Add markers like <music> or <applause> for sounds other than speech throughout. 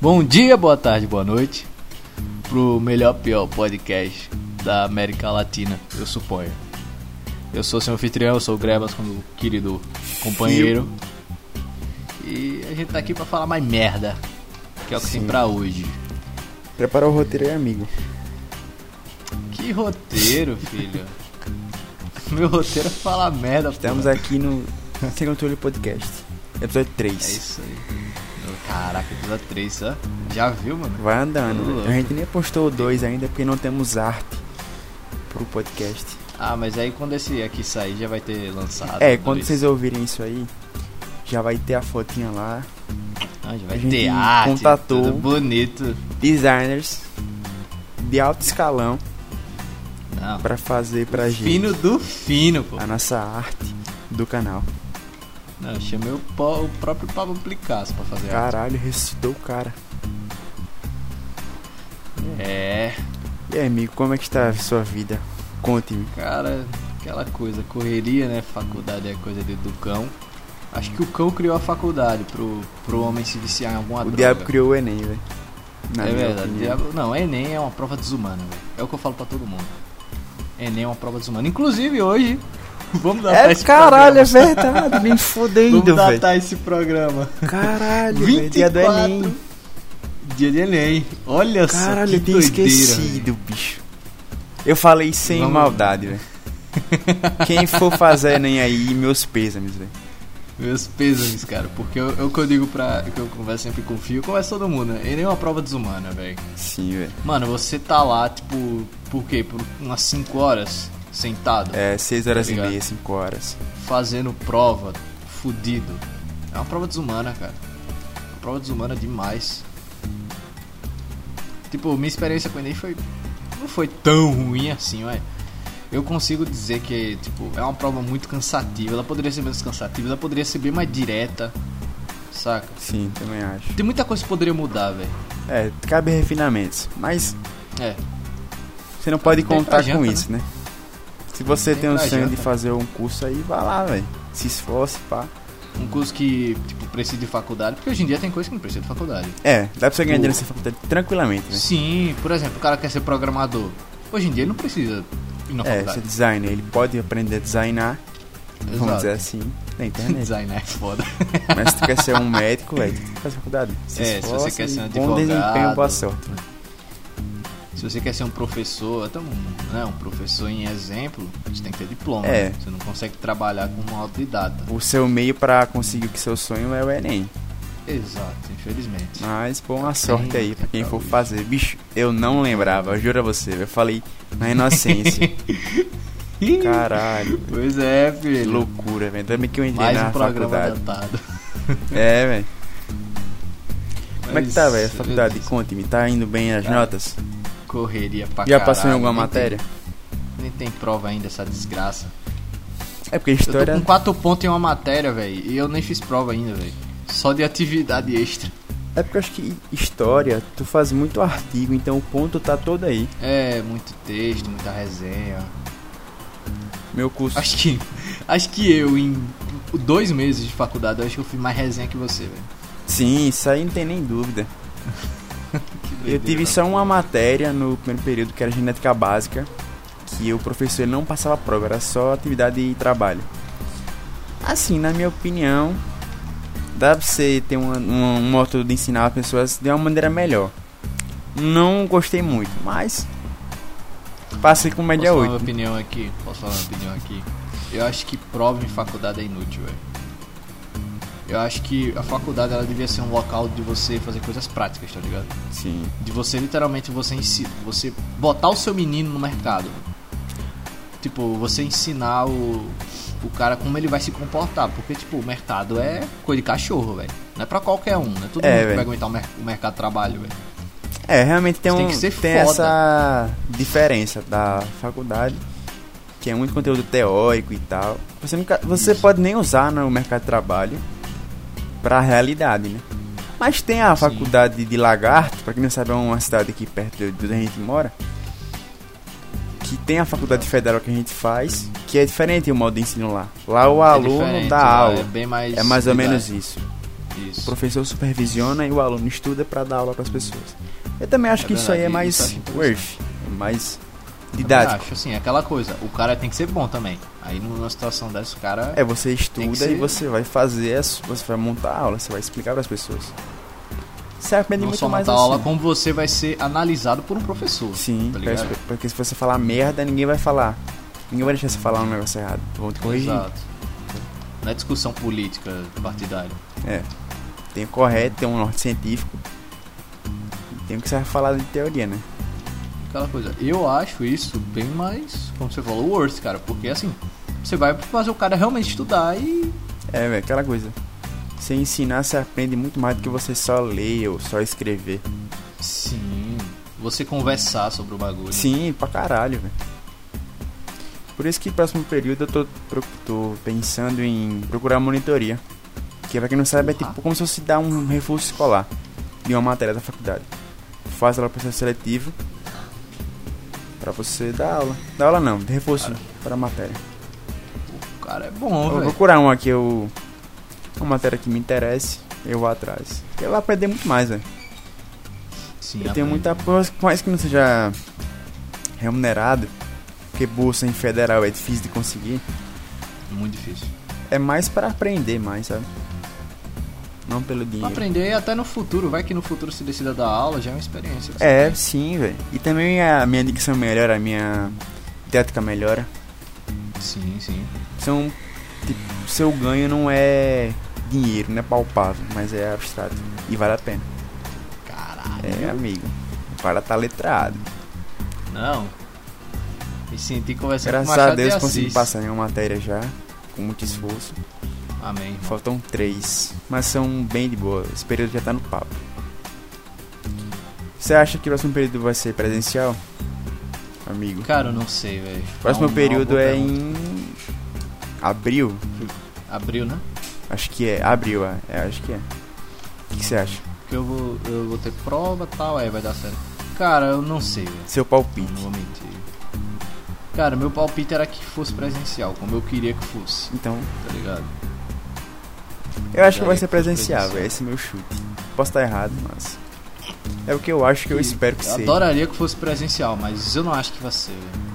Bom dia, boa tarde, boa noite pro melhor pior podcast da América Latina, eu suponho. Eu sou seu anfitrião, eu sou o Grebas, como querido companheiro. E a gente tá aqui pra falar mais merda, que é o que tem Sim. pra hoje. Preparar o roteiro aí, amigo. Que roteiro, filho. <laughs> Meu roteiro é falar merda, Estamos porra. aqui no Sem Controle Podcast, episódio É 3. isso aí. Caraca, episódio 3, ó. Já viu, mano? Vai andando. Louco. A gente nem postou o 2 ainda porque não temos arte pro podcast. Ah, mas aí quando esse aqui sair já vai ter lançado. é, tudo quando vocês ouvirem isso aí, já vai ter a fotinha lá. Ah, já vai a gente ter arte, contatou- tudo bonito. Designers de alto escalão Não, pra fazer pra gente fino do fino, pô. a nossa arte do canal. Não, eu chamei o, o próprio Pablo Picasso pra fazer arte. Caralho, ressuscitou o cara. É, E aí, amigo, como é que está a sua vida? Conte-me. cara, aquela coisa, correria, né? Faculdade é coisa de- do cão. Acho que o cão criou a faculdade pro, pro homem se viciar em alguma O droga. diabo criou o Enem, velho. É verdade. Diabo- Não, Enem é uma prova desumana, velho. É o que eu falo pra todo mundo. Enem é uma prova desumana. Inclusive hoje, <laughs> vamos datar É esse caralho, é programa. verdade, nem Vamos fodendo, velho. datar esse programa. Caralho, velho, dia do 24 Enem. Dia de Enem. Olha Caralho, só eu que tinha doideira, esquecido, bicho. Eu falei sem Vamos- maldade, velho. Quem for fazer Enem aí, meus pêsames, velho. Meus pêsames, cara, porque eu, eu que eu digo pra. que eu converso sempre com o Fio, conversa todo mundo, né? Enem é uma prova desumana, velho. Sim, velho. Mano, você tá lá, tipo, por quê? Por umas 5 horas sentado, É, 6 horas Tá e meia, 5 horas. fazendo prova, fudido. É uma prova desumana, cara. Uma prova desumana demais. Tipo, minha experiência com o Enem foi. Não foi tão ruim assim, ué. Eu consigo dizer que, tipo, é uma prova muito cansativa. Ela poderia ser menos cansativa, ela poderia ser bem mais direta. Saca? Sim, também acho. Tem muita coisa que poderia mudar, velho. É, cabe refinamentos. Mas É. você não pode contar janta, com né? isso, né? Se você tem o pra sonho de fazer um curso aí, vá lá, velho. Se esforce, pá. Um curso que, tipo, precisa de faculdade. Porque hoje em dia tem coisa que não precisa de faculdade. É, dá pra você ganhar dinheiro nessa faculdade tranquilamente, né? Sim, por exemplo, o cara quer ser programador. Hoje em dia ele não precisa ir na É, ser faculdade. designer, ele pode aprender a designar, vamos Exato. dizer assim, na <laughs> internet. Design é foda. Mas se tu quer ser um <laughs> médico, velho, tu tem que fazer faculdade. Se É, se esforça você quer ser um e bom desempenho, advogado. boa sorte. né? Se você quer ser um professor, até um, né, um professor em exemplo, você tem que ter diploma. É. né? Você não consegue trabalhar como um autodidata. O seu meio pra conseguir o que seu sonho é o Enem. Exato, infelizmente. Mas boa Tem sorte aí pra quem pra for fazer. Bicho, eu não lembrava, eu juro a você. Eu falei na inocência. <laughs> Caralho, Pois é, que filho. loucura, velho. Também que eu entrei Mais na um programa faculdade. <laughs> É, velho. Como é que tá, velho, a faculdade? Conte-me, tá indo bem as Cara, notas? Correria pra Já caralho. passou em alguma nem matéria? Tem, nem tem prova ainda, essa desgraça. É porque Eu tô história. com 4 pontos em uma matéria, velho. E eu nem fiz prova ainda, velho. Só de atividade extra. É porque eu acho que história, tu faz muito artigo, então o ponto tá todo aí. É, muito texto, muita resenha. Meu curso. Acho que. <laughs> Acho que eu, em dois meses de faculdade, acho que eu fiz mais resenha que você, velho. Sim, isso aí não tem nem dúvida. <laughs> Eu tive só uma matéria no primeiro período que era genética básica, que o professor não passava prova, era só atividade e trabalho. Assim, na minha opinião, dá pra você ter uma- uma- um modo de ensinar as pessoas de uma maneira melhor. Não gostei muito, mas passei com média Posso falar minha 8. opinião aqui? Posso falar minha opinião aqui? Eu acho que prova em faculdade é inútil, velho. Eu acho que a faculdade ela devia ser um local de você fazer coisas práticas, tá ligado? Sim. De você literalmente você ensi você botar o seu menino no mercado. Tipo, você ensinar o, o cara como ele vai se comportar. Porque, tipo, o mercado é coisa de cachorro, velho. Não é pra qualquer um, né? Todo É, mundo que velho. vai aguentar o, mer o mercado de trabalho, velho. É, realmente tem, um, tem que ser tem foda. essa diferença da faculdade, que é muito conteúdo teórico e tal. Você, nunca, você Isso. pode nem usar no mercado de trabalho pra realidade, né? Mas tem a Sim. faculdade de Lagarto, pra quem não sabe, é uma cidade aqui perto de onde a gente mora. Que tem a faculdade federal que a gente faz, que é diferente o modo de ensino lá. Lá o É aluno dá aula. É bem mais. É mais ou menos isso. O professor supervisiona e o aluno estuda para dar aula para as pessoas. Eu também acho É que isso aí é verdade, mais isso worth, é mais Didático. acho, assim, é aquela coisa. O cara tem que ser bom também. Aí numa situação dessa, o cara. É, você estuda ser- e você vai fazer, você vai montar a aula, você vai explicar para as pessoas. Você aprende não muito só mais montar assim. aula, como você vai ser analisado por um professor. Sim, tá porque- se você falar merda, ninguém vai falar. Ninguém vai deixar você falar um negócio errado. Vão te corrigir. Exato. Não é discussão política partidária. É. Tem o correto, tem um norte científico. Tem o que você vai falar de teoria, né? Aquela coisa. Eu acho isso bem mais, como você falou, worth, cara. Porque assim, você vai fazer o cara realmente estudar e. É, velho, aquela coisa. Você ensinar, você aprende muito mais do que você só ler ou só escrever. Sim. Você conversar sobre o bagulho. Sim, pra caralho, velho. Por isso que próximo período eu tô, tô pensando em procurar monitoria. Que pra quem não sabe é tipo como se fosse dar um reforço escolar de uma matéria da faculdade. Faz ela processo seletivo pra você dar aula. Dar aula não, de reforço para a matéria. O cara é bom, Eu vou velho. procurar uma que eu. Uma matéria que me interesse, eu vou atrás. Porque eu vou aprender muito mais, velho. Sim, Eu tenho muita. Por mais que não seja remunerado, porque bolsa em federal é difícil de conseguir, Muito difícil. é mais pra aprender mais, sabe? Não pelo dinheiro. aprender até no futuro. Vai que no futuro se decida dar aula, já é uma experiência. É, tem. sim, velho. E também a minha dicção melhora, a minha didática melhora. Sim, sim. São. Tipo, seu ganho não é dinheiro, não é palpável, mas é abstrato. E vale a pena. Caralho. É, amigo. Para tá letrado. Não. Me senti conversando Graças com o Machado a Deus de consegui passar em uma matéria já, com muito esforço. Amém. irmão. Faltam três, mas são bem de boa. Esse período já tá no papo. Você acha que o próximo período vai ser presencial? Amigo. Cara, eu não sei, velho. O próximo É uma período boa é em abril. Abril, né? Acho que é. Abril, é. É, acho que é. O que que você acha? Porque eu vou, eu vou ter prova e tal, aí vai dar certo. Cara, eu não sei, velho. Seu palpite. Não vou mentir. Cara, meu palpite era que fosse presencial, como eu queria que fosse, Então, tá ligado? Eu acho que vai ser presencial, velho. Esse é meu chute. Posso estar errado, mas. É o que eu acho que eu espero que Eu seja. adoraria que fosse presencial, mas eu não acho que vai ser, velho.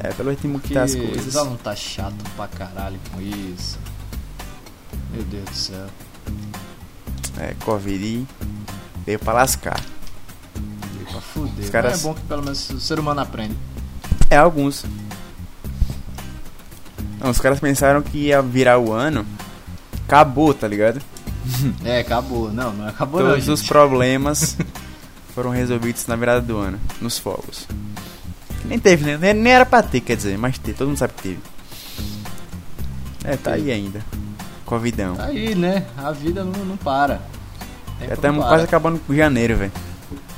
É, pelo ritmo que tá as os coisas. alunos tá chato pra caralho com isso. Meu Deus do céu. É, Covid veio pra lascar. Veio pra fuder. Os caras- é bom que pelo menos o ser humano aprende. É, alguns. Não, os caras pensaram que ia virar o ano. Acabou, tá ligado? <laughs> É, acabou. Não, não acabou não, Todos os gente. problemas <laughs> foram resolvidos na virada do ano, nos fogos. Nem teve, né? Nem- Nem era pra ter, quer dizer, mas teve, todo mundo sabe que teve. É, tá aí ainda. Covidão. Tá aí, né? A vida não, não para. Já não estamos quase acabando com janeiro, velho.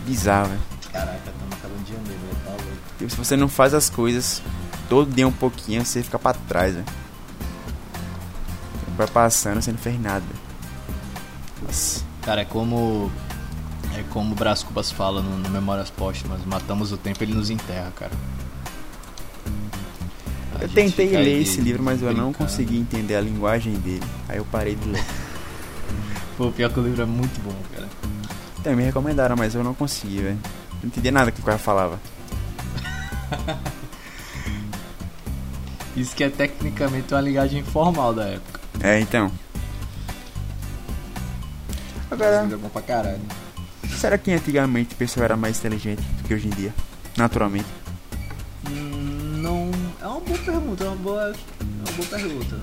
Bizarro, velho. Caraca, estamos acabando de janeiro, velho. Tá louco. Tipo, se você não faz as coisas todo dia um pouquinho, você fica pra trás, velho. Vai passando, você não fez nada. Nossa. Cara, é como. É como o Brás Cubas fala no, no Memórias Póstumas: matamos o tempo, ele nos enterra, cara. A Eu tentei ler esse livro, mas eu não brincando. consegui entender a linguagem dele. Aí eu parei de ler. <laughs> Pô, pior que o livro é muito bom, cara. Então, me recomendaram, mas eu não consegui, velho. Não entendia nada que o cara falava. <laughs> Isso que é tecnicamente uma linguagem informal da época. É, então. Agora, é bom pra caralho. será que antigamente o pessoal era mais inteligente do que hoje em dia? Naturalmente. Hum, Não. É uma boa pergunta, é uma boa, é uma boa pergunta.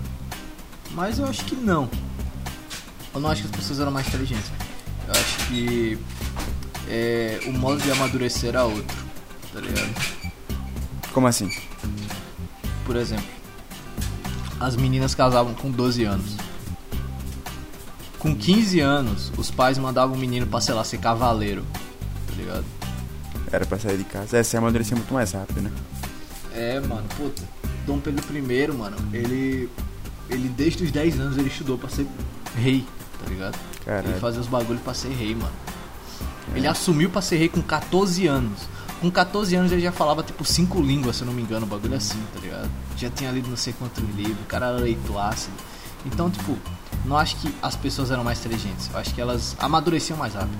Mas eu acho que não. Eu não acho que as pessoas eram mais inteligentes. Eu acho que é, o modo de amadurecer era outro, tá ligado? Como assim? Por exemplo, as meninas casavam com 12 anos. Com 15 anos, os pais mandavam o menino pra, sei lá, ser cavaleiro, tá ligado? Era pra sair de casa. É, você amadurecia muito mais rápido, né? É, mano, puta. Dom Pedro I, mano, ele. Ele desde os 10 anos ele estudou pra ser rei, tá ligado? Ele Caralho. fazia os bagulhos pra ser rei, mano. Ele assumiu pra ser rei com 14 anos. Com 14 anos ele já falava tipo cinco línguas, se eu não me engano, um bagulho assim, tá ligado? Já tinha lido não sei quantos livros, o cara era leito ácido. Então, tipo, não acho que as pessoas eram mais inteligentes. Eu acho que elas amadureciam mais rápido.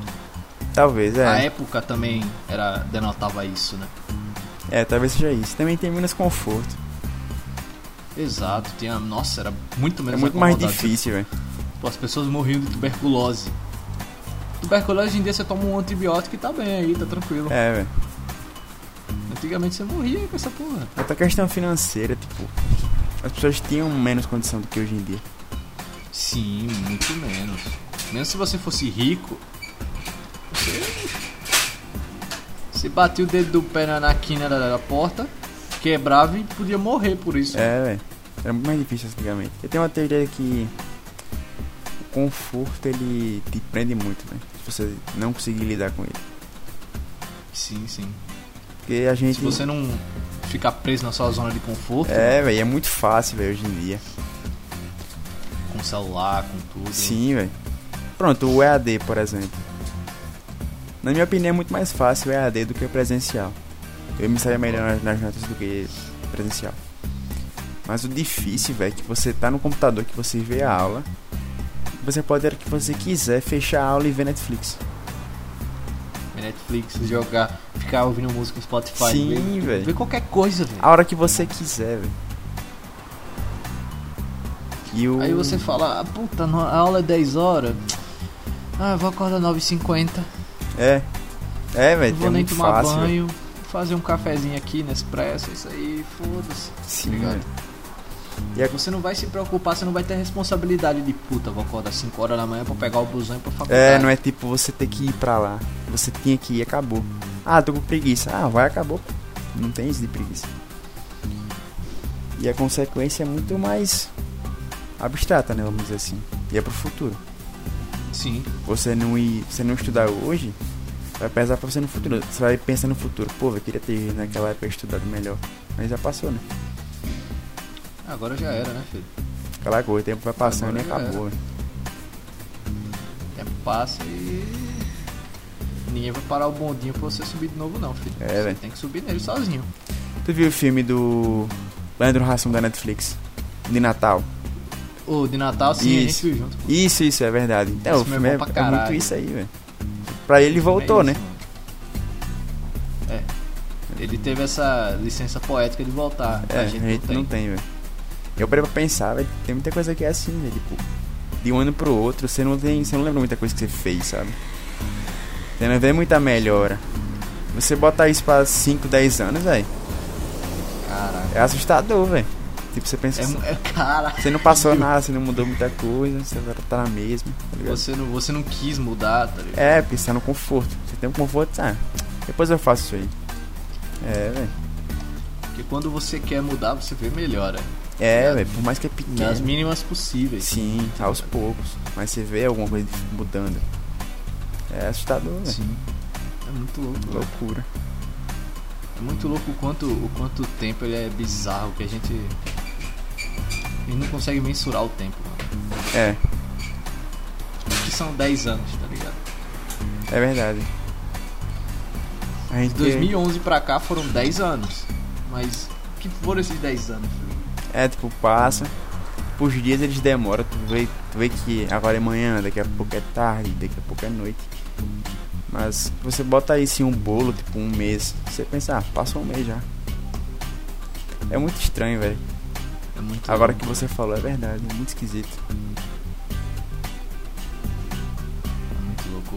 Talvez, é. A época também era denotava isso, né? É, talvez seja isso. Também tem menos conforto. Exato, tinha, nossa, era muito É menos muito mais difícil, velho. Pô, as pessoas morriam de tuberculose. Tuberculose hoje em dia você toma um antibiótico e tá bem aí, tá tranquilo. É, velho. Antigamente você morria com essa porra. Outra questão financeira, tipo, as pessoas tinham menos condição do que hoje em dia. Sim, muito menos. Mesmo se você fosse rico, você. Você batia o dedo do pé na, na quina da, da porta, quebrava e podia morrer por isso. É, velho. Era muito mais difícil antigamente. Eu tenho uma teoria que o conforto ele te prende muito, velho. Se você não conseguir lidar com ele. Sim, sim. Porque a gente. Se você não ficar preso na sua zona de conforto, É, velho, é muito fácil, velho, hoje em dia. com celular, com tudo. Sim, velho. Pronto, o EAD, por exemplo. Na minha opinião, é muito mais fácil o EAD do que o presencial. Eu me saía melhor nas, notas do que presencial. Mas o difícil, velho, é que você tá no computador, que você vê a aula. Você pode, a hora que você quiser, fechar a aula e ver Netflix. Netflix, jogar, ficar ouvindo música no Spotify. Sim, velho. Ver qualquer coisa, velho. A hora que você quiser, velho. E o... Aí você fala, ah, puta, a aula é 10 horas. Ah, eu vou acordar 9h50. É. É, velho, Não é vou nem tomar fácil. banho. Fazer um cafezinho aqui nesse expresso, isso aí, foda-se. Sim, Tá ligado? E a- Você não vai se preocupar, você não vai ter responsabilidade de puta, vou acordar 5 horas da manhã pra pegar o busão e pra faculdade. É, não é tipo você ter que ir pra lá. Você tinha que ir e acabou. Ah, tô com preguiça. Ah, vai, acabou. Não tem isso de preguiça. E a consequência é muito mais abstrata, né? Vamos dizer assim. E é pro futuro. Sim, Você não ir, você não estudar hoje, vai pesar pra você no futuro. Você vai pensar no futuro. Pô, eu queria ter naquela época estudado melhor. Mas já passou, né? Agora já era, né, filho? Coisa, o tempo vai passando Agora e já acabou. velho. O tempo passa e. Ninguém vai parar o bondinho pra você subir de novo, não, filho. É, você tem que subir nele sozinho. Tu viu o filme do Leandro Hassum da Netflix? De Natal. O de Natal, sim, a gente Isso. viu junto. Isso, isso, é verdade. É, o filme é é, é muito isso aí, velho. Pra ele voltou, É né? isso, mano. É. Ele teve essa licença poética de voltar. É, a gente, não tem. velho. Eu parei pra pensar, velho. Tem muita coisa que é assim, velho. Tipo, de um ano pro outro, você não tem. Você não lembra muita coisa que você fez, sabe? Você não vê muita melhora. Você botar isso pra 5, 10 anos, velho. Caraca. É assustador, velho. Tipo, você pensa. É, assim, é, caraca. Você não passou nada, você não mudou muita coisa, você tá na mesma, tá ligado? Você não, você não quis mudar, tá ligado? É, porque você tá no conforto. Você tem um conforto, ah, depois eu faço isso aí. É, velho. Porque quando você quer mudar, você vê melhora. É, velho, por mais que é pequeno. Nas mínimas possíveis. Sim, aos poucos. Mas você vê alguma coisa mudando. É assustador, velho. Sim. É muito louco. velho. Loucura. É muito louco o quanto o quanto o tempo ele é bizarro, que a gente. A gente não consegue mensurar o tempo. É, Que são 10 anos, tá ligado? é verdade. A gente De 2011 pra cá foram 10 anos. Mas o que foram esses 10 anos? É, tipo, passa. Por dias eles demoram. Tu vê, tu vê que agora é manhã, daqui a pouco é tarde, daqui a pouco é noite. Mas você bota isso em um bolo, tipo um mês. Você pensa, ah, passou um mês já. É muito estranho, velho. É muito Agora louco, que você falou é verdade, é muito esquisito. É muito louco.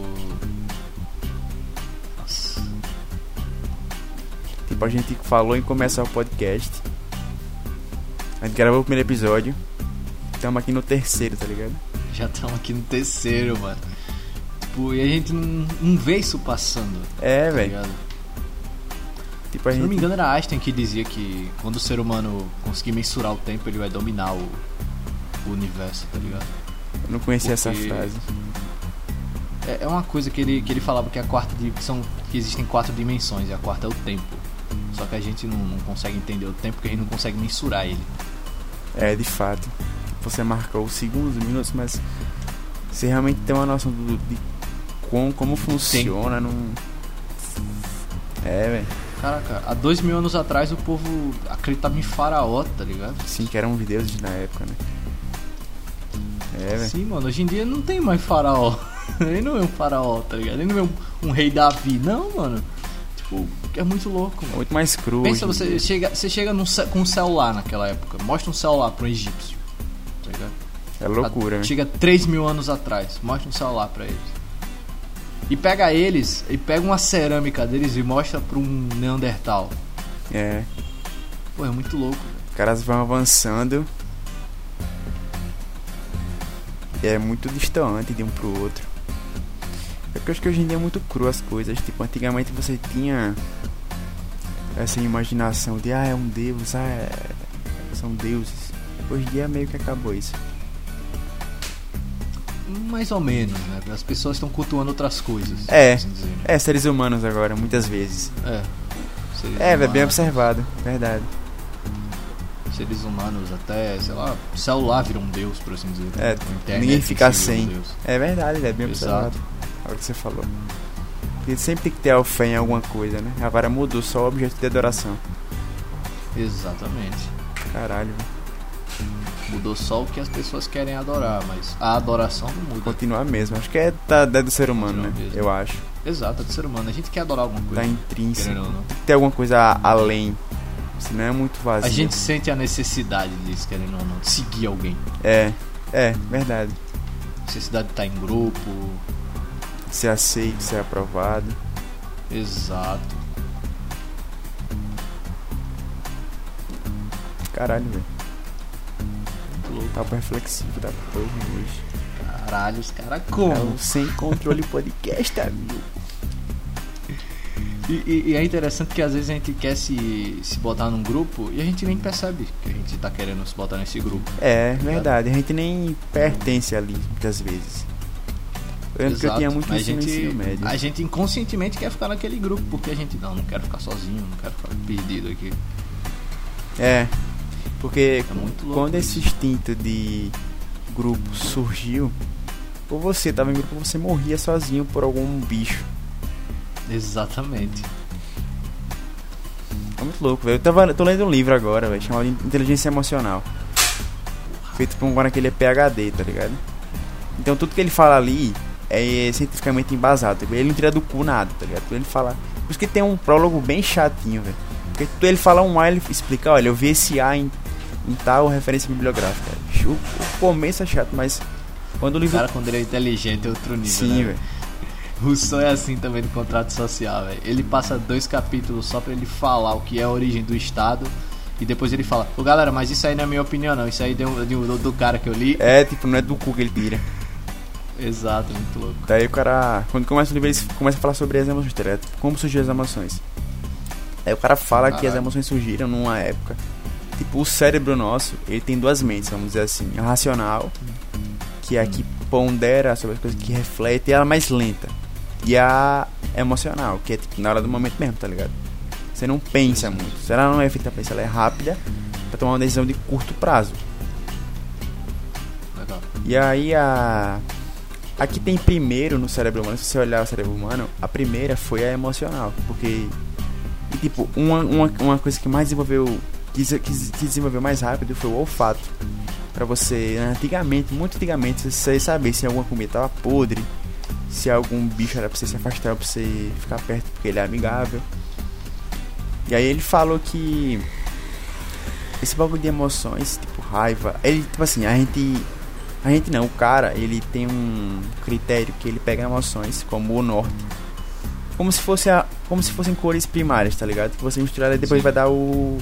Nossa. Tipo, a gente falou em começar o podcast. A gente gravou o primeiro episódio. Estamos aqui no terceiro, tá ligado? Já estamos aqui no terceiro, mano. Tipo, e a gente não, não vê isso passando. É, tá velho. Tipo, Se não me gente. engano, era Einstein que dizia que quando o ser humano conseguir mensurar o tempo, ele vai dominar o, o universo, tá ligado? Eu não conhecia essa Porque- frase. É, é uma coisa que ele, que ele falava que a quarta que são que existem quatro dimensões e a quarta é o tempo. Só que a gente não, não consegue entender o tempo porque a gente não consegue mensurar ele. É, de fato. Você marcou os segundos, minutos, mas você realmente tem uma noção do, de como, como funciona num. É, velho. Caraca, há dois mil anos atrás o povo acreditava em faraó, tá ligado? Sim, que eram deuses na época, né? É, velho. Sim, mano, hoje em dia não tem mais faraó. <laughs> Ele não é um faraó, tá ligado? Ele não é um, um rei Davi, não, mano. Tipo, é muito louco, mano. Muito mais cru. Pensa, você dia. chega, você chega num com um celular naquela época. Mostra um celular pro egípcio. Tá ligado? É loucura, A- né? Chega 3 mil anos atrás. Mostra um celular pra eles. E pega eles, e pega uma cerâmica deles e mostra pra um Neandertal. É. Pô, é muito louco. Os caras vão avançando. E é muito distante de um pro outro. É que eu acho que hoje em dia é muito cru as coisas. Tipo, antigamente você tinha essa imaginação de ah, é um deus, ah, é... são deuses. Hoje em dia meio que acabou isso. Mais ou menos, né? As pessoas estão cultuando outras coisas. É. assim dizer. É, seres humanos agora, muitas vezes. É. É, é bem observado, verdade. Seres humanos, até, sei lá, celular vira um deus, por assim dizer. É, A internet ninguém fica um sem. deus. É verdade, é bem Exato. observado. É o que você falou. Porque sempre tem que ter a fé em alguma coisa, né? Agora mudou só o objeto de adoração. Exatamente. Caralho, velho. Mudou só o que as pessoas querem adorar, mas a adoração não muda. Continua mesmo. Acho que é da, da do ser humano, né? Continua mesmo. Eu acho. Exato, é do ser humano. A gente quer adorar alguma coisa. Tá intrínseco. Tem que ter alguma coisa a- além. Senão é muito vazio. A gente sente a necessidade disso, querendo ou não, de seguir alguém. É, é, verdade. Necessidade de estar em grupo. Ser aceito, ser aprovado. Exato. Caralho, velho. Tá reflexivo da porra hoje. Caralho, os caras É como? o Sem Controle Podcast, <laughs> amigo. E, e- e é interessante que às vezes a gente quer se, se botar num grupo e a gente nem percebe que a gente tá querendo se botar nesse grupo. É, verdade. A gente nem pertence ali, muitas vezes. Eu lembro que eu Exato. tinha muito isso a gente, ensino médio. A gente inconscientemente quer ficar naquele grupo, porque a gente não, não quero ficar sozinho, não quero ficar perdido aqui. É, porque É quando isso. esse instinto de grupo surgiu, ou você tava em grupo você morria sozinho por algum bicho. Exatamente. É muito louco, velho. Eu tava, tô lendo um livro agora, velho, chamado Inteligência Emocional. Feito por um cara que ele é PhD, tá ligado? Então tudo que ele fala ali é cientificamente embasado. tipo, Ele não tira do cu nada, tá ligado? Ele fala. Por isso que tem um prólogo bem chatinho, velho. Porque tu- ele fala um A, ele explica, olha, eu vi esse A em, em tal referência bibliográfica. O, o começo é chato, mas quando o O livro. cara, quando ele é inteligente, é outro nível. Sim, né? velho. Rousseau é assim também no contrato social, velho. Ele passa dois capítulos só pra ele falar o que é a origem do Estado. E depois ele fala, ô galera, mas isso aí não é minha opinião não, isso aí deu do, do cara que eu li. É, tipo, não é do cu que ele tira. Exato, muito louco. Daí o cara, quando começa o livro, ele começa a falar sobre as emoções, tá ligado? Tipo, Como surgiram as emoções. Aí o cara fala que as Caralho. emoções surgiram numa época. Tipo, o cérebro nosso, ele tem duas mentes, vamos dizer assim. A racional, que é a que pondera sobre as coisas, que reflete, e ela é mais lenta. E a emocional, que é tipo na hora do momento mesmo, tá ligado? Você não pensa muito. Se ela não é feita pra isso, ela é rápida pra tomar uma decisão de curto prazo. Legal. E aí a. A que tem primeiro no cérebro humano, se você olhar o cérebro humano, a primeira foi a emocional. Porque. E tipo, uma, uma, uma coisa que mais desenvolveu. Que, que se desenvolveu mais rápido foi o olfato. Pra você, né, antigamente, muito antigamente, você saber se alguma comida tava podre, se algum bicho era pra você se afastar, pra você ficar perto porque ele é amigável. E aí ele falou que esse bagulho de emoções, tipo raiva, ele, tipo assim, a gente. A gente não, o cara, ele tem um critério que ele pega emoções, como o norte. Como se fosse a, como se fossem cores primárias, tá ligado? Que você misturar e depois Sim. vai dar o,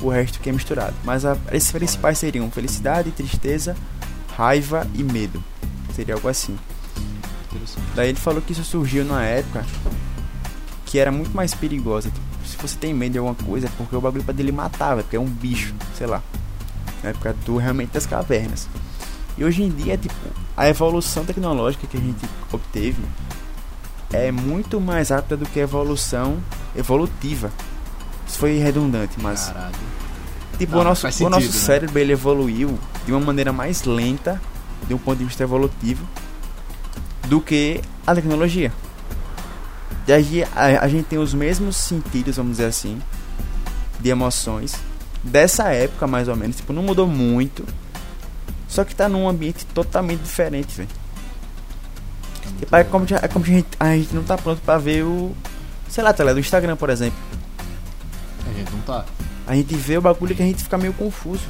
o resto que é misturado. Mas a, esses principais seriam felicidade, tristeza, raiva e medo. Seria algo assim. Daí ele falou que isso surgiu numa época que era muito mais perigosa. Tipo, se você tem medo de alguma coisa, é porque o bagulho pode ele matar, velho, porque é um bicho, sei lá. Na época do realmente das cavernas. E hoje em dia, tipo, a evolução tecnológica que a gente obteve é muito mais rápida do que a evolução evolutiva. Isso foi redundante, mas Caralho. Tipo, Não, o nosso, faz o nosso sentido, né? cérebro ele evoluiu de uma maneira mais lenta, de um ponto de vista evolutivo, do que a tecnologia. E aí a, a gente tem os mesmos sentidos, vamos dizer assim, de emoções, dessa época mais ou menos. Tipo, não mudou muito, Só que tá num ambiente totalmente diferente, velho. É Tipo, é como, é como a gente, a gente não tá pronto pra ver o. Sei lá, tá ligado? O Instagram, por exemplo. A gente não tá. A gente vê o bagulho que a gente fica meio confuso.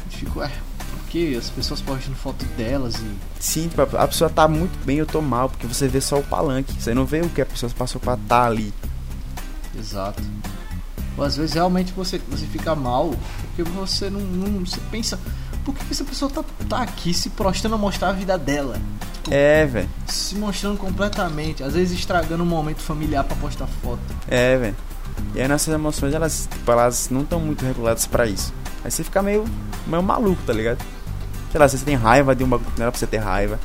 A gente fica, ué, por que as pessoas postando foto delas e. Sim, tipo, a a pessoa tá muito bem, eu tô mal, porque você vê só o palanque. Você não vê o que a pessoa passou pra tá ali. Exato. Ou às vezes realmente você, você fica mal porque você não, não- Você pensa, por que essa pessoa tá, tá aqui se prostrando a mostrar a vida dela? É, velho. Se mostrando completamente, às vezes estragando um momento familiar pra postar foto. É, velho. E aí nossas emoções, elas, tipo, elas não estão muito reguladas pra isso. Aí você fica meio, meio maluco, tá ligado? Sei lá, você tem raiva de um bagulho que não era pra você ter raiva.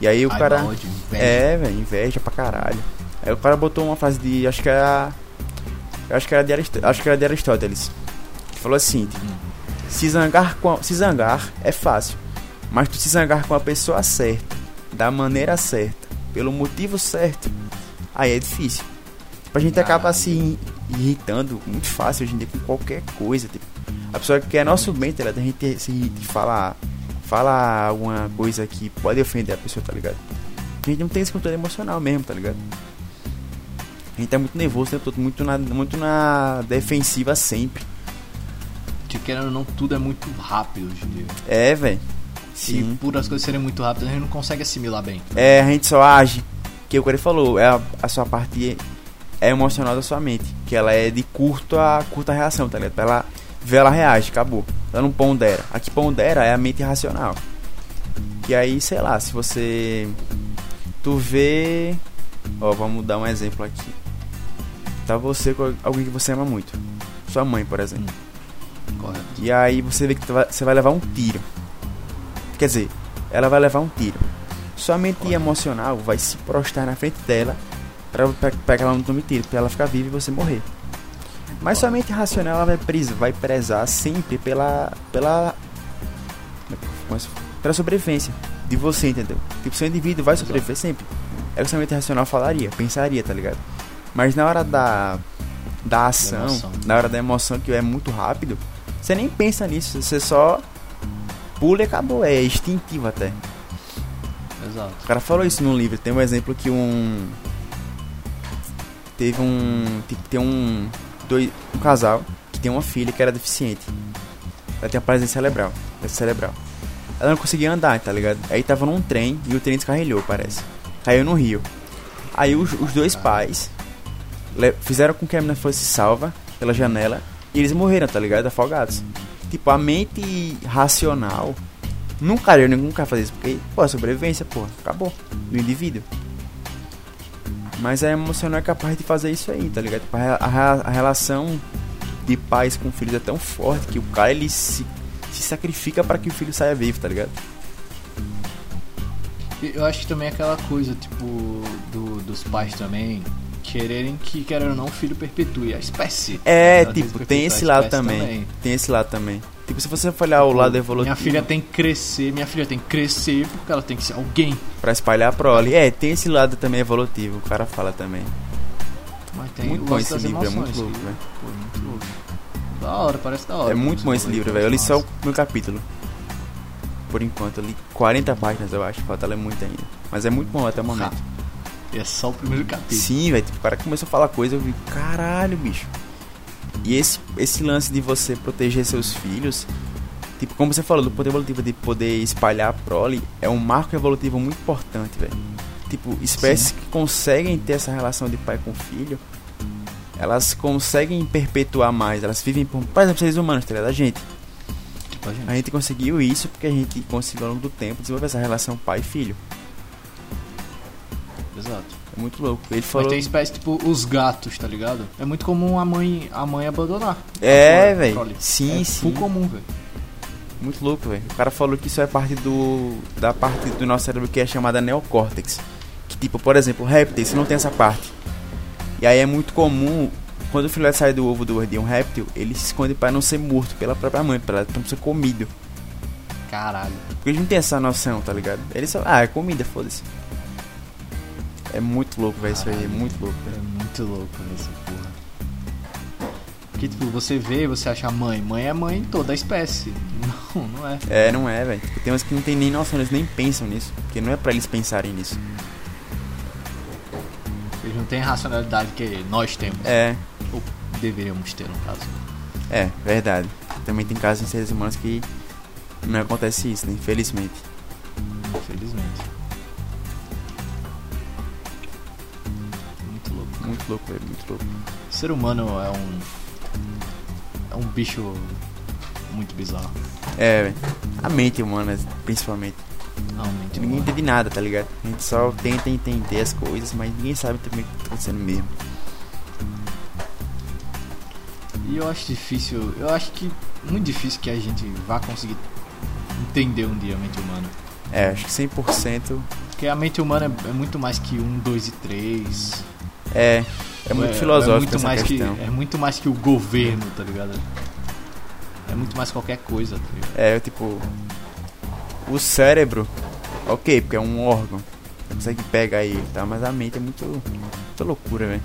E aí o Raiva, cara. É, velho, inveja pra caralho. Aí o cara botou uma frase de. Acho que era. Acho que era de, Arist... acho que era de Aristóteles. Falou assim: tipo, se, zangar com a- se zangar é fácil. Mas tu se zangar com a pessoa certa, da maneira certa, pelo motivo certo, aí é difícil. Tipo, a gente acaba Caralho. se in- irritando muito fácil hoje em dia com qualquer coisa. Tipo, a pessoa que quer nosso bem, tá ligado? A gente se irrita e fala, fala alguma coisa que pode ofender a pessoa, tá ligado? A gente não tem esse controle emocional mesmo, tá ligado? A gente é muito nervoso, tempo todo, muito na, muito na defensiva sempre. Que querendo ou não, tudo é muito rápido hoje em dia. É, velho. E Sim. por as coisas serem muito rápidas, a gente não consegue assimilar bem. É, a gente só age. Que o que ele falou, é a, a sua parte é emocional da sua mente. Que ela é de curto a curta reação, tá ligado? Pra ela ver, ela reage, acabou. Ela não pondera. A que pondera é a mente racional. E aí, sei lá, se você. Tu vê. Ó, vamos dar um exemplo aqui. Tá você com alguém que você ama muito. Sua mãe, por exemplo. Correto. E aí você vê que você vai levar um tiro. Quer dizer, ela vai levar um tiro. Sua mente emocional vai se prostrar na frente dela pra, pra, pra que ela não tome tiro, pra ela ficar viva e você morrer. Mas sua mente racional ela vai, pres, vai prezar sempre pela. pela. é pela sobrevivência de você, entendeu? Tipo, seu indivíduo vai sobreviver sempre. É o que sua mente racional falaria, pensaria, tá ligado? Mas na hora da. da ação, emoção. na hora da emoção que é muito rápido, você nem pensa nisso, você só pula e acabou, é instintivo até. Exato. O cara falou isso num livro, tem um exemplo que um teve um tipo, tem um dois, um casal que tem uma filha que era deficiente. Ela tem uma paralisia cerebral, paralisia cerebral. Ela não conseguia andar, tá ligado? Aí tava num trem e o trem descarrilhou, parece. Caiu no rio. Aí os, os dois pais fizeram com que a menina fosse salva pela janela e eles morreram, tá ligado? Afogados. Tipo, a mente racional nunca eu nunca fazer isso, porque, pô, a sobrevivência, pô, acabou. Do indivíduo. Mas a emocional é capaz de fazer isso aí, tá ligado? Tipo, A, a- a relação de pais com filhos é tão forte que o cara ele se, se sacrifica para que o filho saia vivo, tá ligado? Eu acho que também é aquela coisa, tipo, do, dos pais também quererem que, querendo ou não, o filho perpetue a espécie. É, tipo, tem esse lado espécie também. Tem esse lado também. Tipo, se você for olhar o lado evolutivo Minha filha tem que crescer, minha filha tem que crescer porque ela tem que ser alguém. pra espalhar a prole. É, tem esse lado também evolutivo, o cara fala também. Mas tem muito bom esse livro, é emoções, muito louco, velho. Pô, muito louco. Da hora, parece da hora. É muito bom esse livro, velho. Eu li só o meu capítulo. Por enquanto, eu li 40 páginas, eu acho. Falta ler muito ainda. Mas é muito bom até o momento. É só o primeiro capítulo. Sim, velho. Tipo, o cara começou a falar coisa, eu vi, caralho, bicho. E esse, esse lance de você proteger seus filhos, tipo, como você falou, do poder evolutivo de poder espalhar a prole, é um marco evolutivo muito importante, velho. Tipo, espécies que conseguem ter essa relação de pai com filho, elas conseguem perpetuar mais, elas vivem por, por exemplo, seres humanos, tá ligado? A gente. Tipo, a gente. Conseguiu isso porque a gente conseguiu ao longo do tempo desenvolver essa relação pai e filho. Exato. É muito louco. Ele Mas falou. tem espécie tipo os gatos, tá ligado? É muito comum a mãe, a mãe abandonar. É, a velho. Sim, é sim. comum, velho. Muito louco, velho. O cara falou que isso é parte do. da parte do nosso cérebro que é chamada neocórtex. Que tipo, por exemplo, répteis não tem essa parte. E aí é muito comum, quando o filhote sai do ovo do, de um réptil, ele se esconde para não ser morto pela própria mãe, para não ser comido. Caralho. Porque eles não tem essa noção, tá ligado? Eles só. Ah, é comida, foda-se. É muito louco, velho. Isso aí é muito louco, É velho. muito louco essa porra. Porque, tipo, você vê, você acha mãe. Mãe é mãe em toda a espécie. <laughs> Não, não é. É, não é, velho. Tipo, tem uns que não tem nem noção, eles nem pensam nisso. Porque não é pra eles pensarem nisso. Eles não têm a racionalidade que nós temos. É, Ou deveríamos ter, no caso. é, verdade. Também tem casos em seres humanos que não acontece isso, né? Infelizmente. Infelizmente. Muito louco. Velho, muito louco. O ser humano é um. É um bicho muito bizarro. É. A mente humana, principalmente. Realmente. Ninguém humano. entende nada, tá ligado? A gente só tenta entender as coisas, mas ninguém sabe também o que tá acontecendo mesmo. E eu acho difícil. Eu acho que. Muito difícil que a gente vá conseguir entender um dia a mente humana. É, acho que 100% Porque a mente humana é, é muito mais que um, dois e três. É, é muito filosófico muito essa mais questão. Que, é muito mais que o governo, tá ligado? É muito mais qualquer coisa, tá ligado? É, tipo, o cérebro, ok, porque é um órgão, você consegue pegar ele, tá? Mas a mente é muito, muita loucura, velho.